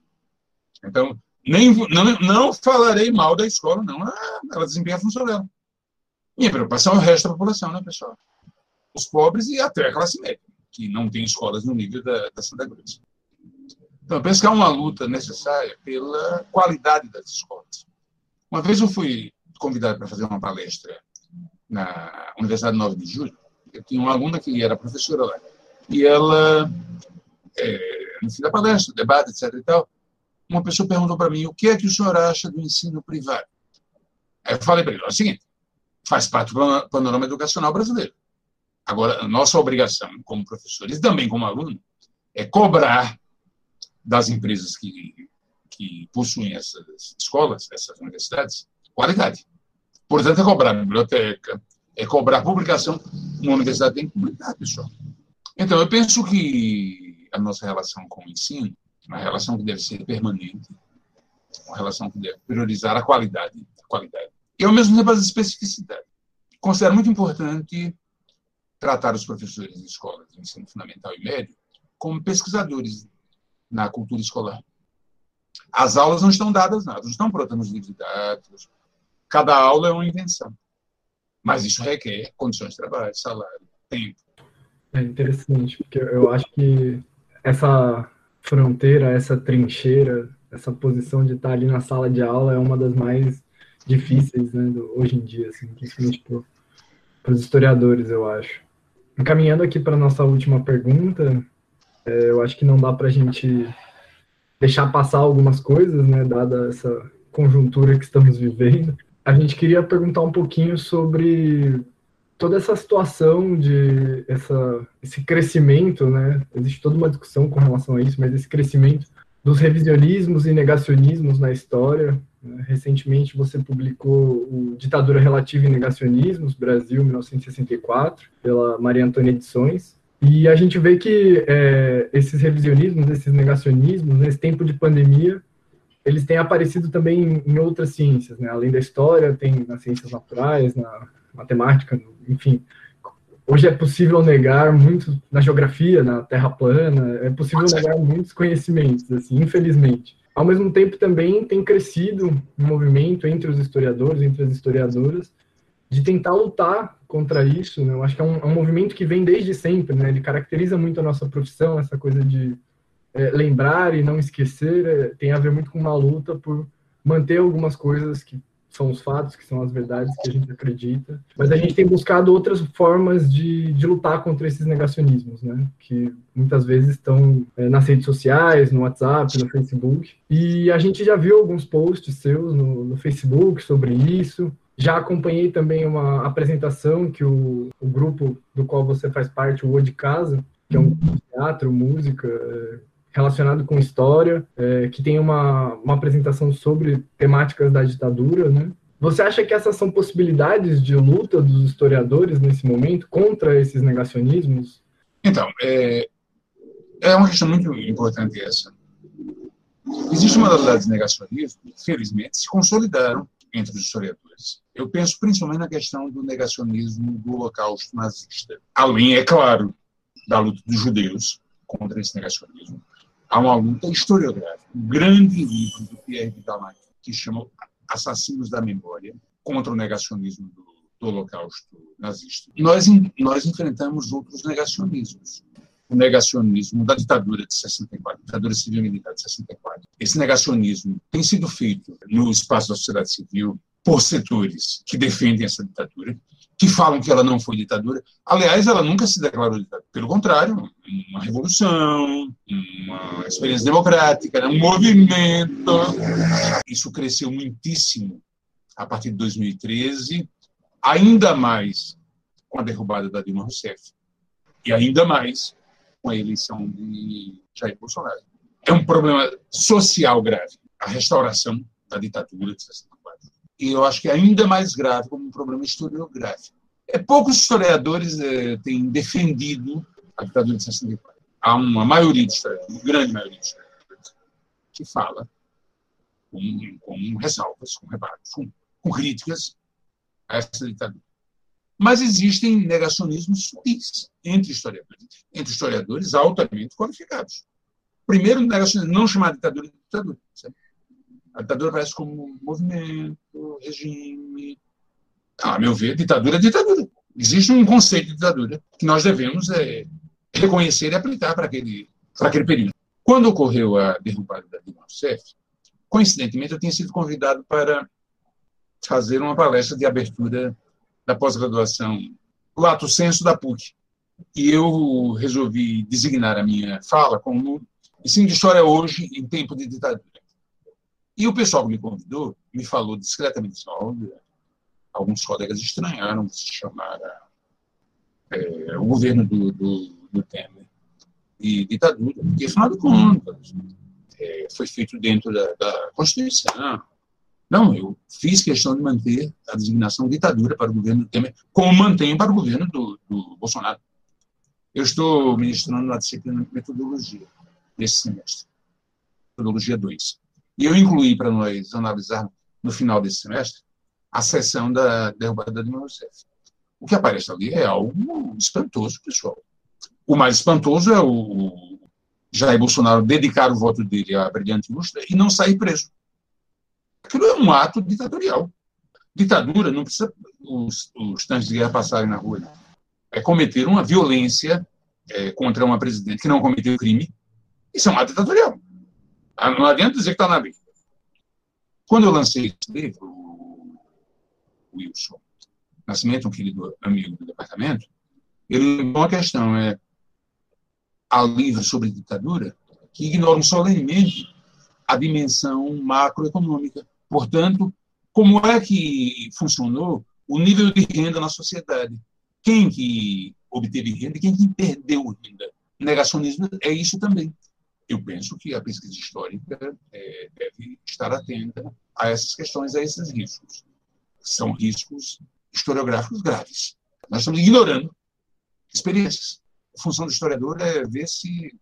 Então, nem, não, não falarei mal da escola, não. Ah, ela desempenha a função dela. Minha preocupação é o resto da população, né, pessoal? Os pobres e até a classe média que não tem escolas no nível da, da Santa Cruz. Então, eu penso que há uma luta necessária pela qualidade das escolas. Uma vez eu fui convidado para fazer uma palestra na Universidade 9 de Julho. Eu tinha uma aluna que era professora lá. E ela, é, no fim da palestra, debate, etc. e tal, uma pessoa perguntou para mim o que é que o senhor acha do ensino privado. Aí eu falei para ele: é o seguinte, faz parte do panorama educacional brasileiro. Agora, a nossa obrigação como professores e também como aluno é cobrar das empresas que, que possuem essas escolas, essas universidades, qualidade. Portanto, é cobrar biblioteca, é cobrar publicação. Uma universidade tem que publicar, pessoal. Então, eu penso que a nossa relação com o ensino, uma relação que deve ser permanente, uma relação que deve priorizar a qualidade, a qualidade. E, ao mesmo tempo, as especificidades. Considero muito importante tratar os professores de escolas de ensino fundamental e médio como pesquisadores na cultura escolar. As aulas não estão dadas nada, não estão prontas nos livros didáticos. Cada aula é uma invenção. Mas isso requer condições de trabalho, salário, tempo. É interessante, porque eu acho que essa fronteira, essa trincheira, essa posição de estar ali na sala de aula é uma das mais difíceis né, do, hoje em dia, assim, principalmente para os historiadores, eu acho. Encaminhando aqui para nossa última pergunta, é, eu acho que não dá para a gente deixar passar algumas coisas, né, dada essa conjuntura que estamos vivendo. A gente queria perguntar um pouquinho sobre toda essa situação de essa, esse crescimento, né? Existe toda uma discussão com relação a isso, mas esse crescimento dos revisionismos e negacionismos na história. Né? Recentemente você publicou o Ditadura Relativa e Negacionismos, Brasil, 1964, pela Maria Antônia Edições. E a gente vê que é, esses revisionismos, esses negacionismos, nesse tempo de pandemia, eles têm aparecido também em outras ciências, né? Além da história, tem nas ciências naturais, na matemática, enfim. Hoje é possível negar muito na geografia, na Terra plana, é possível negar muitos conhecimentos, assim, infelizmente. Ao mesmo tempo, também tem crescido um movimento entre os historiadores, entre as historiadoras, de tentar lutar contra isso. Né? Eu acho que é um, é um, movimento que vem desde sempre, né? ele caracteriza muito a nossa profissão, essa coisa de é, lembrar e não esquecer, é, tem a ver muito com uma luta por manter algumas coisas que são os fatos, que são as verdades que a gente acredita. Mas a gente tem buscado outras formas de, de lutar contra esses negacionismos, né? Que muitas vezes estão é, nas redes sociais, no WhatsApp, no Facebook. E a gente já viu alguns posts seus no, no Facebook sobre isso. Já acompanhei também uma apresentação que o, o grupo do qual você faz parte, o O de Casa, que é um teatro, música, é, relacionado com história, é, que tem uma, uma apresentação sobre temáticas da ditadura, né? Você acha que essas são possibilidades de luta dos historiadores nesse momento contra esses negacionismos? Então, é, é uma questão muito importante essa. Existe modalidades de negacionismo que, felizmente, se consolidaram entre os historiadores. Eu penso principalmente na questão do negacionismo do holocausto nazista. Além, é claro, da luta dos judeus contra esse negacionismo há uma luta historiográfica. Um grande livro do Pierre Vidal que chama Assassinos da Memória, contra o negacionismo do, do Holocausto nazista. Nós, nós enfrentamos outros negacionismos. O negacionismo da ditadura de 64, ditadura civil-militar de 64. Esse negacionismo tem sido feito no espaço da sociedade civil por setores que defendem essa ditadura que falam que ela não foi ditadura. Aliás, ela nunca se declarou ditadura. Pelo contrário, uma revolução, uma experiência democrática, um movimento. Isso cresceu muitíssimo a partir de 2013, ainda mais com a derrubada da Dilma Rousseff e ainda mais com a eleição de Jair Bolsonaro. É um problema social grave, a restauração da ditadura de 64 e eu acho que é ainda mais grave como um problema historiográfico. É, poucos historiadores é, têm defendido a ditadura de 64. Há uma maioria de historiadores, uma grande maioria de historiadores, que fala com, com ressalvas, com rebates, com, com críticas a essa ditadura. Mas existem negacionismos sutis entre historiadores, entre historiadores altamente qualificados. Primeiro, negacionismo, não chamar ditadura de ditadura. A ditadura aparece como movimento, regime. A meu ver, ditadura é ditadura. Existe um conceito de ditadura que nós devemos é, reconhecer e aplicar para aquele, para aquele período. Quando ocorreu a derrubada da Dilma Rousseff, coincidentemente eu tinha sido convidado para fazer uma palestra de abertura da pós-graduação Lato Senso da PUC. E eu resolvi designar a minha fala como ensino de história hoje em tempo de ditadura. E o pessoal que me convidou me falou discretamente olha, alguns colegas estranharam se chamar é, o governo do, do, do Temer de ditadura, porque, afinal de contas, é, foi feito dentro da, da, Constituição. Não, eu fiz questão de manter a designação ditadura para o governo do Temer, como mantenho para o governo do, do Bolsonaro. Eu estou ministrando na disciplina de metodologia nesse semestre, metodologia 2. E eu incluí para nós analisarmos no final desse semestre a sessão da derrubada da Dilma Rousseff. O que aparece ali é algo espantoso, pessoal. O mais espantoso é o Jair Bolsonaro dedicar o voto dele à brilhante ilustre e não sair preso. Aquilo é um ato ditatorial. Ditadura não precisa os, os tanques de guerra passarem na rua. É cometer uma violência é, contra uma presidente que não cometeu crime. Isso é um ato ditatorial. Ah, não adianta dizer que está na lei. Quando eu lancei esse livro, Wilson Nascimento, um querido amigo do departamento, ele levou uma questão, é há livros sobre ditadura que ignoram solenemente a dimensão macroeconômica. Portanto, como é que funcionou o nível de renda na sociedade? quem que obteve renda e quem que perdeu renda. Negacionismo é isso também. Eu penso que a pesquisa histórica é, deve estar atenta a essas questões, a esses riscos. São riscos historiográficos graves. Nós estamos ignorando experiências. A função do historiador é ver se.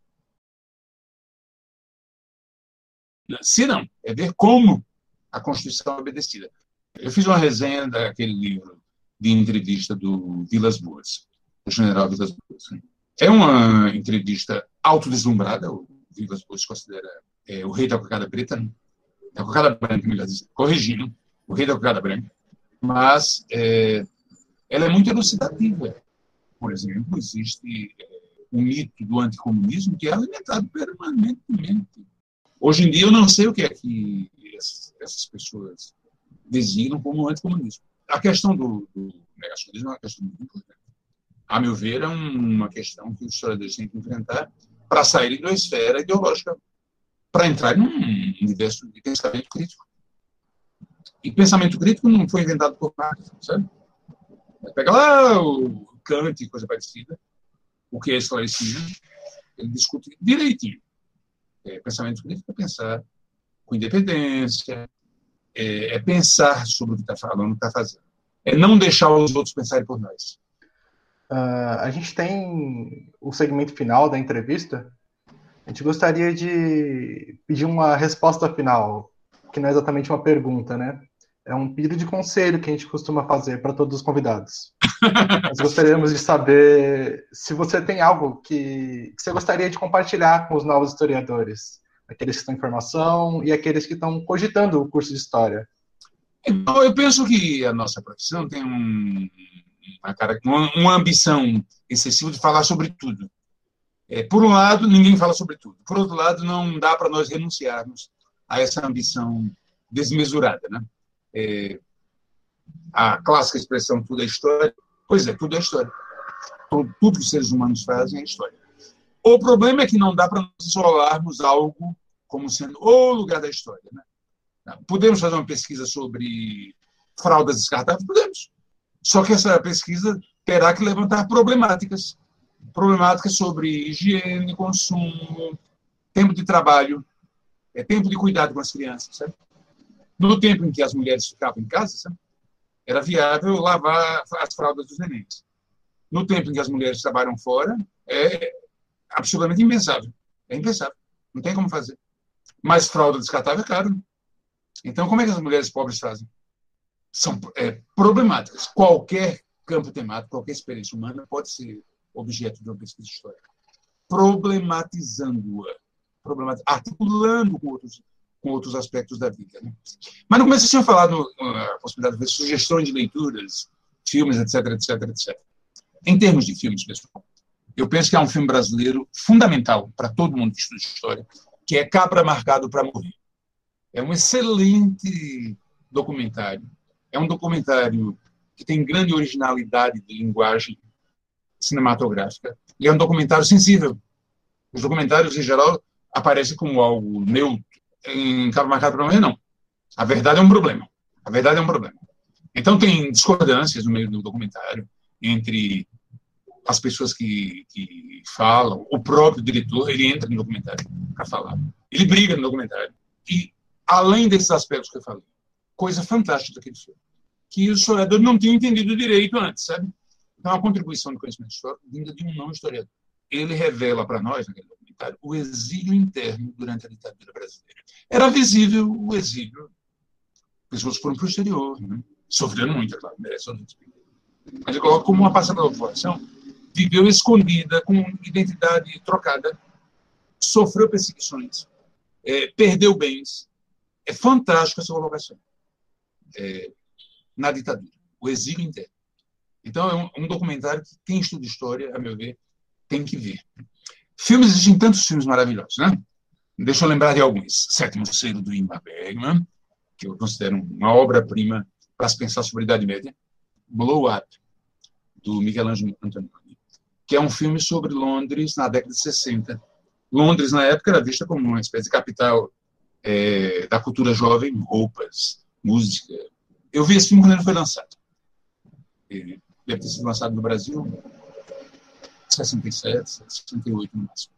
Se não, é ver como a Constituição é obedecida. Eu fiz uma resenha daquele livro de entrevista do Vilas Boas, do general Vilas Boas. É uma entrevista autodeslumbrada, o Vilas Boas considera é, o rei da cocada preta, né? da cocada branca, melhor dizendo, corrigindo, o rei da cocada branca, mas é, ela é muito elucidativa. Por exemplo, existe é, um mito do anticomunismo que é alimentado permanentemente. Hoje em dia, eu não sei o que é que essas pessoas designam como anticomunismo. A questão do, do negacionismo é uma questão muito importante. A meu ver, é uma questão que os historiadores têm que enfrentar para saírem da esfera ideológica, para entrar num universo de pensamento crítico. E pensamento crítico não foi inventado por Marx, sabe? Pega lá o Kant e coisa parecida, o que é esclarecido, ele discute direitinho. É, pensamento crítico é pensar com independência, é, é pensar sobre o que está falando, está fazendo. É não deixar os outros pensarem por nós. Uh, a gente tem o segmento final da entrevista. A gente gostaria de pedir uma resposta final, que não é exatamente uma pergunta, né? É um pedido de conselho que a gente costuma fazer para todos os convidados. Nós gostaríamos de saber se você tem algo que, que você gostaria de compartilhar com os novos historiadores, aqueles que estão em formação e aqueles que estão cogitando o curso de História. Então, eu penso que a nossa profissão tem um, uma, uma ambição excessiva de falar sobre tudo. É, por um lado, ninguém fala sobre tudo. Por outro lado, não dá para nós renunciarmos a essa ambição desmesurada. Né? É, a clássica expressão tudo é história. Pois é, tudo é história. Tudo, tudo que os seres humanos fazem é história. O problema é que não dá para nós isolarmos algo como sendo o lugar da história. Né? Podemos fazer uma pesquisa sobre fraldas descartáveis? Podemos. Só que essa pesquisa terá que levantar problemáticas. Problemáticas sobre higiene, consumo, tempo de trabalho, é tempo de cuidado com as crianças. Sabe? No tempo em que as mulheres ficavam em casa, sabe? Era viável lavar as fraldas dos nenéns. No tempo em que as mulheres trabalham fora, é absolutamente impensável. É impensável. Não tem como fazer. Mas fralda descartável é caro. Então, como é que as mulheres pobres fazem? são é, problemáticas. Qualquer campo temático, qualquer experiência humana pode ser objeto de uma pesquisa histórica. Problematizando-a, problematiz articulando com outros, com outros aspectos da vida. Né? Mas no começo você tinha falado a possibilidade de sugestões de leituras, filmes, etc, etc, etc. Em termos de filmes, pessoal, eu penso que há um filme brasileiro fundamental para todo mundo que estuda história, que é Cabra Marcado para Morrer. É um excelente documentário é um documentário que tem grande originalidade de linguagem cinematográfica e é um documentário sensível. Os documentários, em geral, aparecem como algo neutro. Em Cabo Marcado para Morrer, não. A verdade é um problema. A verdade é um problema. Então, tem discordâncias no meio do documentário entre as pessoas que, que falam, o próprio diretor, ele entra no documentário para falar. Ele briga no documentário. E, além desses aspectos que eu falei, coisa fantástica daquele filme, que os historiadores não tinham entendido direito antes, sabe? Então, a contribuição do conhecimento histórico vinda de um não historiador. Ele revela para nós, naquele documentário, o exílio interno durante a ditadura brasileira. Era visível o exílio. Pessoas foram para o exterior, né? sofreram muito, é claro, merece Mas ele coloca como uma passada da população, viveu escondida, com identidade trocada, sofreu perseguições, é, perdeu bens. É fantástica essa colocação é, na ditadura, o exílio interno. Então, é um, um, documentário que quem estuda história, a meu ver, tem que ver. Filmes, existem tantos filmes maravilhosos, né? Deixa eu lembrar de alguns. Sétimo Selo, do Ingmar Bergman, que eu considero uma obra-prima para se pensar sobre a Idade Média. Blow Up, do Michelangelo Antonioni, que é um filme sobre Londres na década de 60. Londres, na época, era vista como uma espécie de capital é, da cultura jovem, roupas, música. Eu vi esse filme quando ele foi lançado. deve ter sido lançado no Brasil 67, 68 no máximo.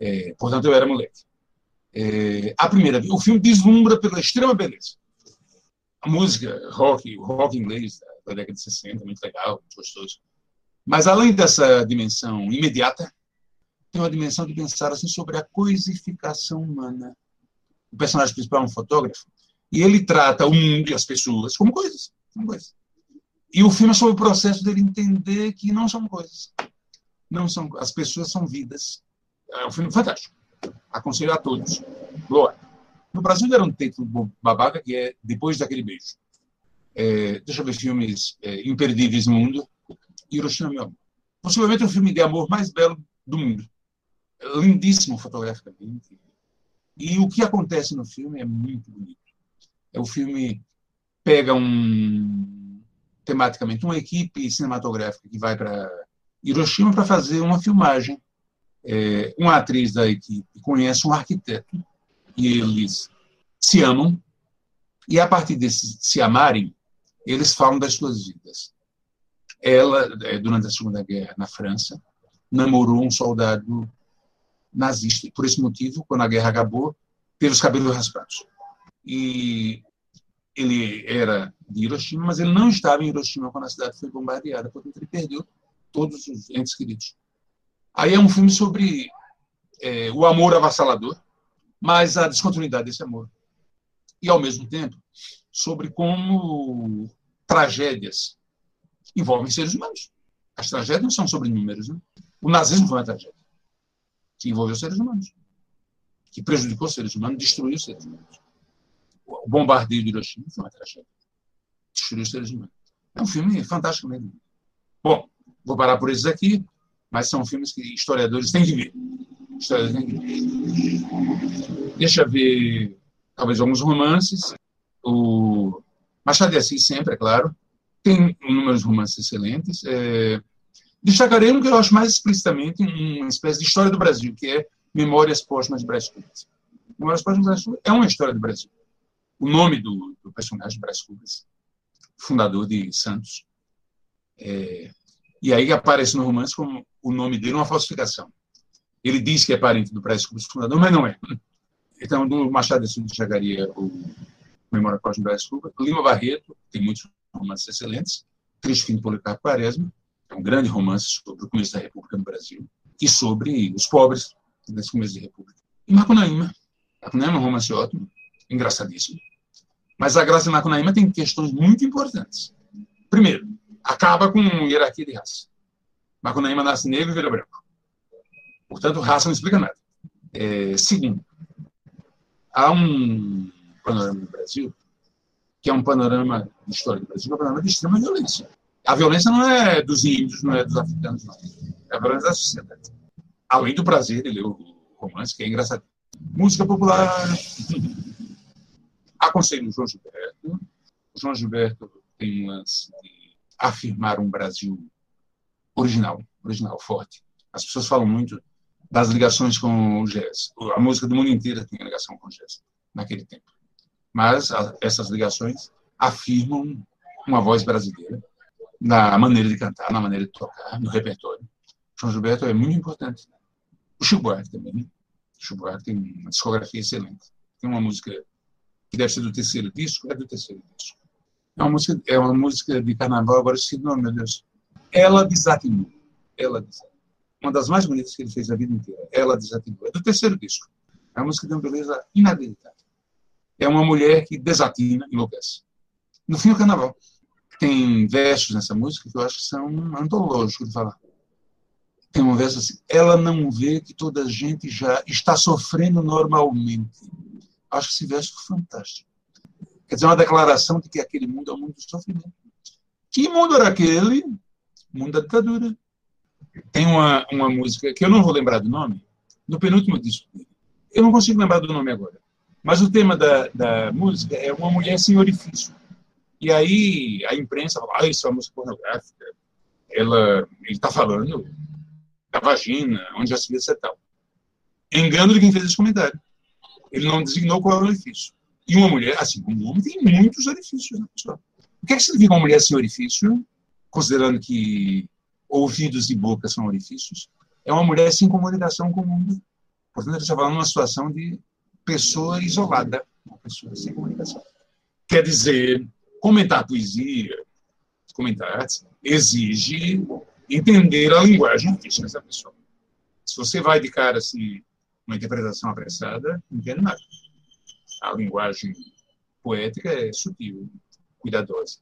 É, portanto, eu era moleque. É, a primeira, o filme deslumbra pela extrema beleza. A música, rock, o rock inglês da década de 60, muito legal, muito gostoso. Mas além dessa dimensão imediata, tem uma dimensão de pensar assim sobre a coisificação humana. O personagem principal é um fotógrafo e ele trata o mundo e as pessoas como coisas, como coisas. E o filme é sobre o processo dele entender que não são coisas, não são as pessoas são vidas. É um filme fantástico. Aconselho a todos. Boa. No Brasil era um título babaca que é Depois daquele beijo. É, deixa eu ver filmes é, imperdíveis no mundo. Hiroshima, meu amor. Possivelmente o filme de amor mais belo do mundo. É lindíssimo fotograficamente. E o que acontece no filme é muito bonito. É, o filme pega um tematicamente uma equipe cinematográfica que vai para Hiroshima para fazer uma filmagem. É, uma atriz da equipe conhece um arquiteto e eles se amam e a partir desses se amarem eles falam das suas vidas. Ela, é, durante a Segunda Guerra na França, namorou um soldado nazista. E por esse motivo, quando a guerra acabou, teve os cabelos raspados. E ele era de Hiroshima, mas ele não estava em Hiroshima quando a cidade foi bombardeada, portanto ele perdeu todos os entes queridos. Aí é um filme sobre é, o amor avassalador, mas a descontinuidade desse amor. E, ao mesmo tempo, sobre como tragédias envolvem seres humanos. As tragédias não são sobre números. Né? O nazismo foi uma tragédia que envolveu seres humanos, que prejudicou seres humanos, destruiu seres humanos. O bombardeio de Hiroshima foi uma tragédia. Destruiu seres humanos. É um filme fantástico mesmo. Bom, vou parar por esses aqui, mas são filmes que historiadores têm que ver. Historiadores têm que ver. Deixa eu ver, talvez, alguns romances. O Machado de Assis sempre, é claro. Tem números de romances excelentes. É... Destacarei um que eu acho mais explicitamente uma espécie de história do Brasil, que é Memórias Póstumas de Brás Cubas. Memórias Póstumas de Brás Cubas é uma história do Brasil o nome do, do personagem Brás Cubas, fundador de Santos. É, e aí aparece no romance como o nome dele uma falsificação. Ele diz que é parente do Brás Cubas, fundador, mas não é. Então, do Machado de Assis chegaria o Memória Cosme Brás Cubas. Lima Barreto, tem muitos romances excelentes. Triste Fim de Policarpo Quaresma, é um grande romance sobre o começo da República no Brasil e sobre os pobres nesse começo da República. E Macunaíma. Macunaíma é um romance ótimo, engraçadíssimo. Mas a Graça Macunaíma tem questões muito importantes. Primeiro, acaba com hierarquia de raça. Macunaíma nasce negro vira branco. Portanto, raça não explica nada. É, segundo, há um panorama no Brasil que é um panorama de história do Brasil, um panorama de extrema violência. A violência não é dos índios, não é dos africanos, não. É a violência da sociedade. Além do prazer de ler o romance, que é engraçado. Música popular, Aconselho o João Gilberto. O João Gilberto tem um lance de afirmar um Brasil original, original, forte. As pessoas falam muito das ligações com o jazz. A música do mundo inteiro tem ligação com o jazz naquele tempo. Mas a, essas ligações afirmam uma voz brasileira na maneira de cantar, na maneira de tocar, no repertório. João Gilberto é muito importante. O Chico Buarque também. Né? O Chico Buarque tem uma discografia excelente. Tem uma música que deve ser do terceiro disco, é do terceiro disco. É uma música, é uma música de carnaval, agora esqueci o nome, meu Deus. Ela desatinou. Ela desatinou. Uma das mais bonitas que ele fez a vida inteira. Ela desatinou. É do terceiro disco. É uma música de uma beleza inacreditável. É uma mulher que desatina, enlouquece. No fim do carnaval. Tem versos nessa música que eu acho que são antológicos de falar. Tem um verso assim: Ela não vê que toda a gente já está sofrendo normalmente Acho esse verso fantástico. Quer dizer, uma declaração de que aquele mundo é um mundo do sofrimento. Que mundo era aquele? O mundo da ditadura. Tem uma, uma música que eu não vou lembrar do nome, no penúltimo disco Eu não consigo lembrar do nome agora. Mas o tema da, da música é uma mulher sem orifício. E aí a imprensa fala, ah, isso é uma música pornográfica. Ela, ele está falando da vagina, onde já se vê tal. Engano de quem fez esse comentário. Ele não designou qual é o orifício. E uma mulher, assim como um homem, tem muitos orifícios na pessoa. O que, é que significa uma mulher sem orifício? considerando que ouvidos e boca são orifícios, é uma mulher sem comunicação com o mundo. Portanto, ele está falando de uma situação de pessoa isolada, uma pessoa sem comunicação. Quer dizer, comentar poesia, comentar artes, exige entender a linguagem artística dessa pessoa. Se você vai de cara assim, uma interpretação apressada, não entende nada. A linguagem poética é sutil, cuidadosa.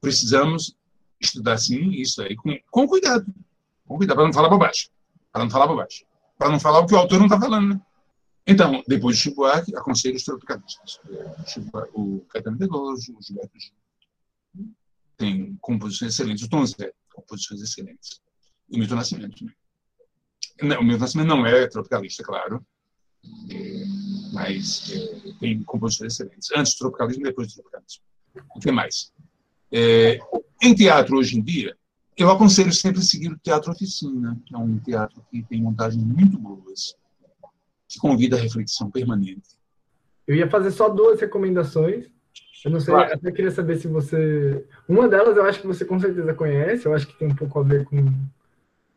Precisamos estudar, sim, isso aí, com, com cuidado. Com cuidado, para não falar bobagem. Para não falar bobagem. Para não falar o que o autor não está falando, né? Então, depois de Chico Buarque, aconselho os tropicalistas. O Caetano Veloso, o Gilberto Gil. Tem composições excelentes. O Tom Zé, composições excelentes. E o Milton Nascimento também. Não, o Milton Nascimento não é tropicalista, claro. É, mas é, tem composições excelentes. Antes do tropicalismo depois do tropicalismo. O que mais? É, em teatro, hoje em dia, eu aconselho sempre seguir o Teatro Oficina, que é um teatro que tem montagens muito boas, que convida a reflexão permanente. Eu ia fazer só duas recomendações. Eu não sei, claro. até queria saber se você. Uma delas eu acho que você com certeza conhece, eu acho que tem um pouco a ver com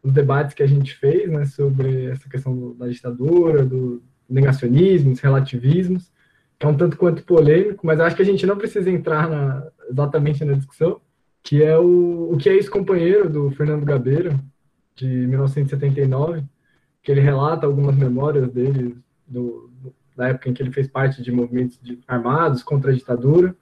os debates que a gente fez né, sobre essa questão da ditadura, do negacionismo, dos relativismos, que é um tanto quanto polêmico, mas acho que a gente não precisa entrar na, exatamente na discussão, que é o, o que é ex-companheiro do Fernando Gabeira, de 1979, que ele relata algumas memórias dele do, da época em que ele fez parte de movimentos de, armados contra a ditadura,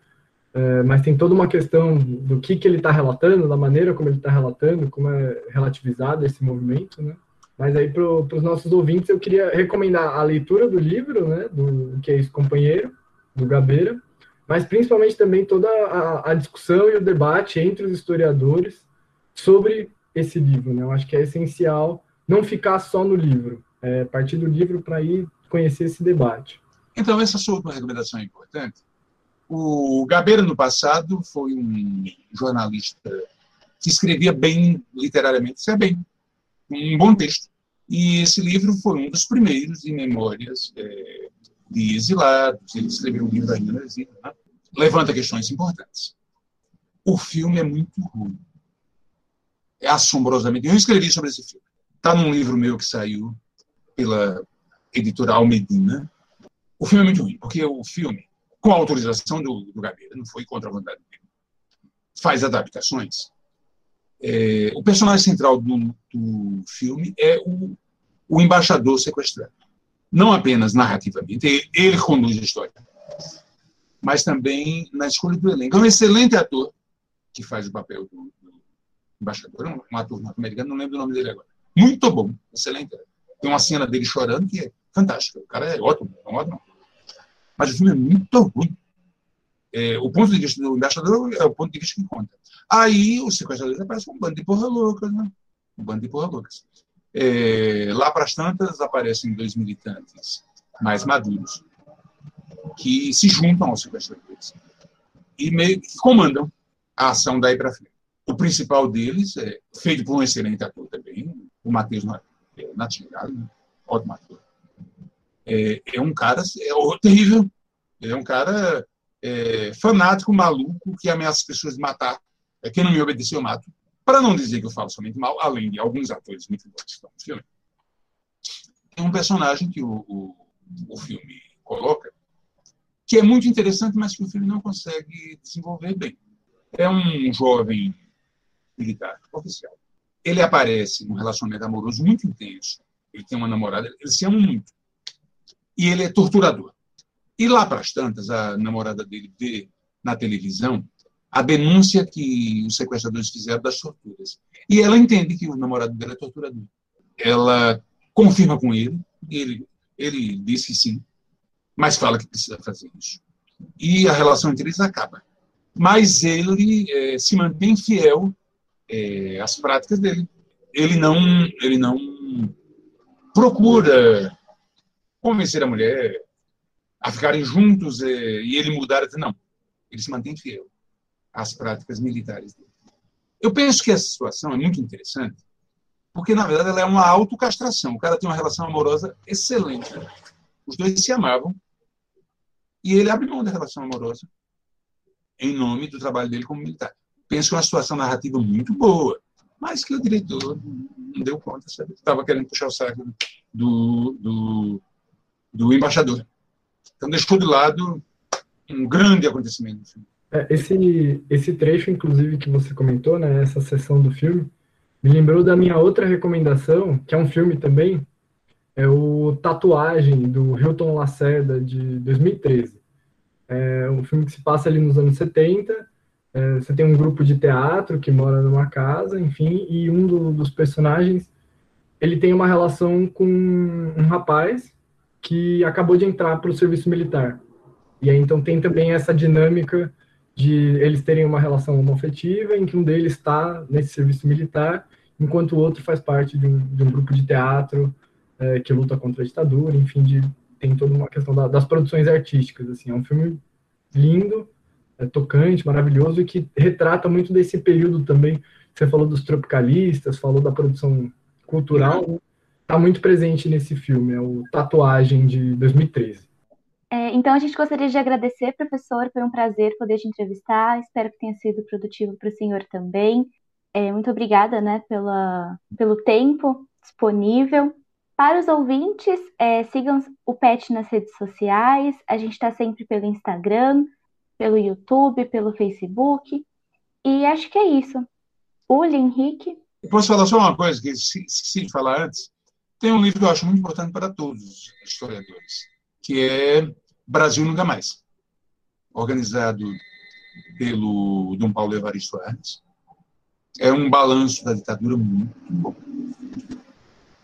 é, mas tem toda uma questão do que, que ele está relatando, da maneira como ele está relatando, como é relativizado esse movimento, né? Mas aí para os nossos ouvintes eu queria recomendar a leitura do livro, né, do que é esse companheiro do Gabeira, mas principalmente também toda a, a, discussão e o debate entre os historiadores sobre esse livro, né? Eu acho que é essencial não ficar só no livro, é, partir do livro para ir conhecer esse debate. Então essa sua recomendação é importante o Gabeira, no passado, foi um jornalista que escrevia bem literariamente, isso é bem, um bom texto. E esse livro foi um dos primeiros em memórias é, de exilados. Ele escreveu um livro ainda no exílio. Né? Levanta questões importantes. O filme é muito ruim. É assombrosamente. Eu escrevi sobre esse filme. Está num livro meu que saiu pela editora Almedina. O filme é muito ruim, porque o filme com a autorização do, do Gabeira, não foi contra a vontade dele, faz adaptações. É, o personagem central do, do filme é o, o, embaixador sequestrado. Não apenas narrativamente, ele, conduz a história, mas também na escolha do elenco. É um excelente ator que faz o papel do, do embaixador, um, um ator norte-americano, não lembro o nome dele agora. Muito bom, excelente. Tem uma cena dele chorando que é fantástica. O cara é ótimo, é um ótimo mas o filme é muito ruim. É, o ponto de vista do embaixador é o ponto de vista que conta. Aí os sequestradores aparecem um bando de porra loucas, né? Um bando de porra loucas. É, lá para as tantas aparecem dois militantes mais maduros que se juntam aos sequestradores e meio que comandam a ação daí para frente. O principal deles é feito por um excelente ator também, o Matheus Natigado, né? ótimo ator é, é um cara é terrível. Ele é um cara é, fanático, maluco, que ameaça as pessoas de matar. É, quem não me obedecer, eu mato. Para não dizer que eu falo somente mal, além de alguns atores muito bons que estão no filme, tem um personagem que o, o, o filme coloca, que é muito interessante, mas que o filme não consegue desenvolver bem. É um jovem militar, oficial. Ele aparece num relacionamento amoroso muito intenso. Ele tem uma namorada, eles se amam muito e ele é torturador. E lá para as tantas, a namorada dele vê na televisão a denúncia que os sequestradores fizeram das torturas. E ela entende que o namorado dela é torturador. Ela confirma com ele, ele, ele diz que sim, mas fala que precisa fazer isso. E a relação entre eles acaba. Mas ele é, se mantém fiel é, às práticas dele. Ele não, ele não procura convencer a mulher a ficarem juntos e, e ele mudar. Não, ele se mantém fiel às práticas militares dele. Eu penso que essa situação é muito interessante, porque, na verdade, ela é uma autocastração. O cara tem uma relação amorosa excelente. Os dois se amavam e ele abre mão da relação amorosa em nome do trabalho dele como militar. penso uma situação narrativa muito boa, mas que o diretor não deu conta, sabe? Estava querendo puxar o saco do, do, do embaixador. Então deixou de lado um grande acontecimento filme. É, esse, esse trecho, inclusive, que você comentou, né, essa sessão do filme, me lembrou da minha outra recomendação, que é um filme também, é o Tatuagem, do Hilton Lacerda, de 2013. É um filme que se passa ali nos anos 70, é, você tem um grupo de teatro que mora numa casa, enfim, e um do, dos personagens, ele tem uma relação com um rapaz que acabou de entrar para o serviço militar. E aí, então, tem também essa dinâmica de eles terem uma relação homoafetiva, em que um deles está nesse serviço militar, enquanto o outro faz parte de um, de um grupo de teatro é, que luta contra a ditadura, enfim, de, tem toda uma questão da, das produções artísticas, assim, é um filme lindo, é, tocante, maravilhoso, e que retrata muito desse período também, você falou dos tropicalistas, falou da produção cultural, está muito presente nesse filme, é o Tatuagem, de 2013. É, então, a gente gostaria de agradecer, professor, foi um prazer poder te entrevistar. Espero que tenha sido produtivo para o senhor também. É, muito obrigada né, pela, pelo tempo disponível. Para os ouvintes, é, sigam o PET nas redes sociais. A gente está sempre pelo Instagram, pelo YouTube, pelo Facebook. E acho que é isso. Uli, Henrique. Posso falar só uma coisa que esqueci de falar antes? Tem um livro que eu acho muito importante para todos os historiadores que é Brasil Nunca Mais, organizado pelo Dom Paulo Evaristo Arnes. É um balanço da ditadura muito bom.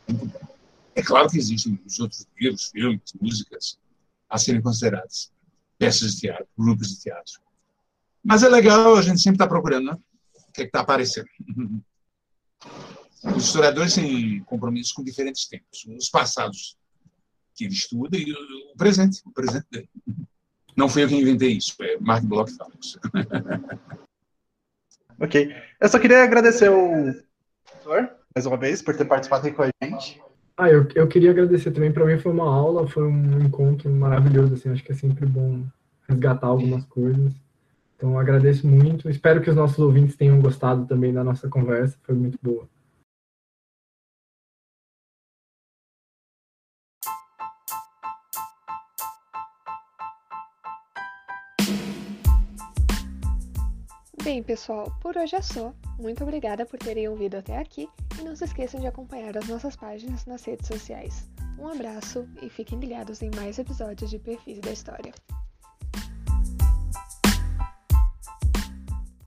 Muito bom. É claro que existem os outros livros, filmes, músicas a serem consideradas, peças de teatro, grupos de teatro. Mas é legal, a gente sempre está procurando né? o que é está aparecendo. Os historiadores têm compromissos com diferentes tempos. Os passados que ele estuda e o presente, o presente dele. Não fui eu que inventei isso, é Mark Bloch fala isso. ok. Eu só queria agradecer o professor, mais uma vez, por ter participado aqui com a gente. Ah, eu, eu queria agradecer também. Para mim foi uma aula, foi um encontro maravilhoso. Assim, acho que é sempre bom resgatar algumas coisas. Então, agradeço muito. Espero que os nossos ouvintes tenham gostado também da nossa conversa. Foi muito boa. Bem, pessoal, por hoje é só. Muito obrigada por terem ouvido até aqui e não se esqueçam de acompanhar as nossas páginas nas redes sociais. Um abraço e fiquem ligados em mais episódios de Perfis da História.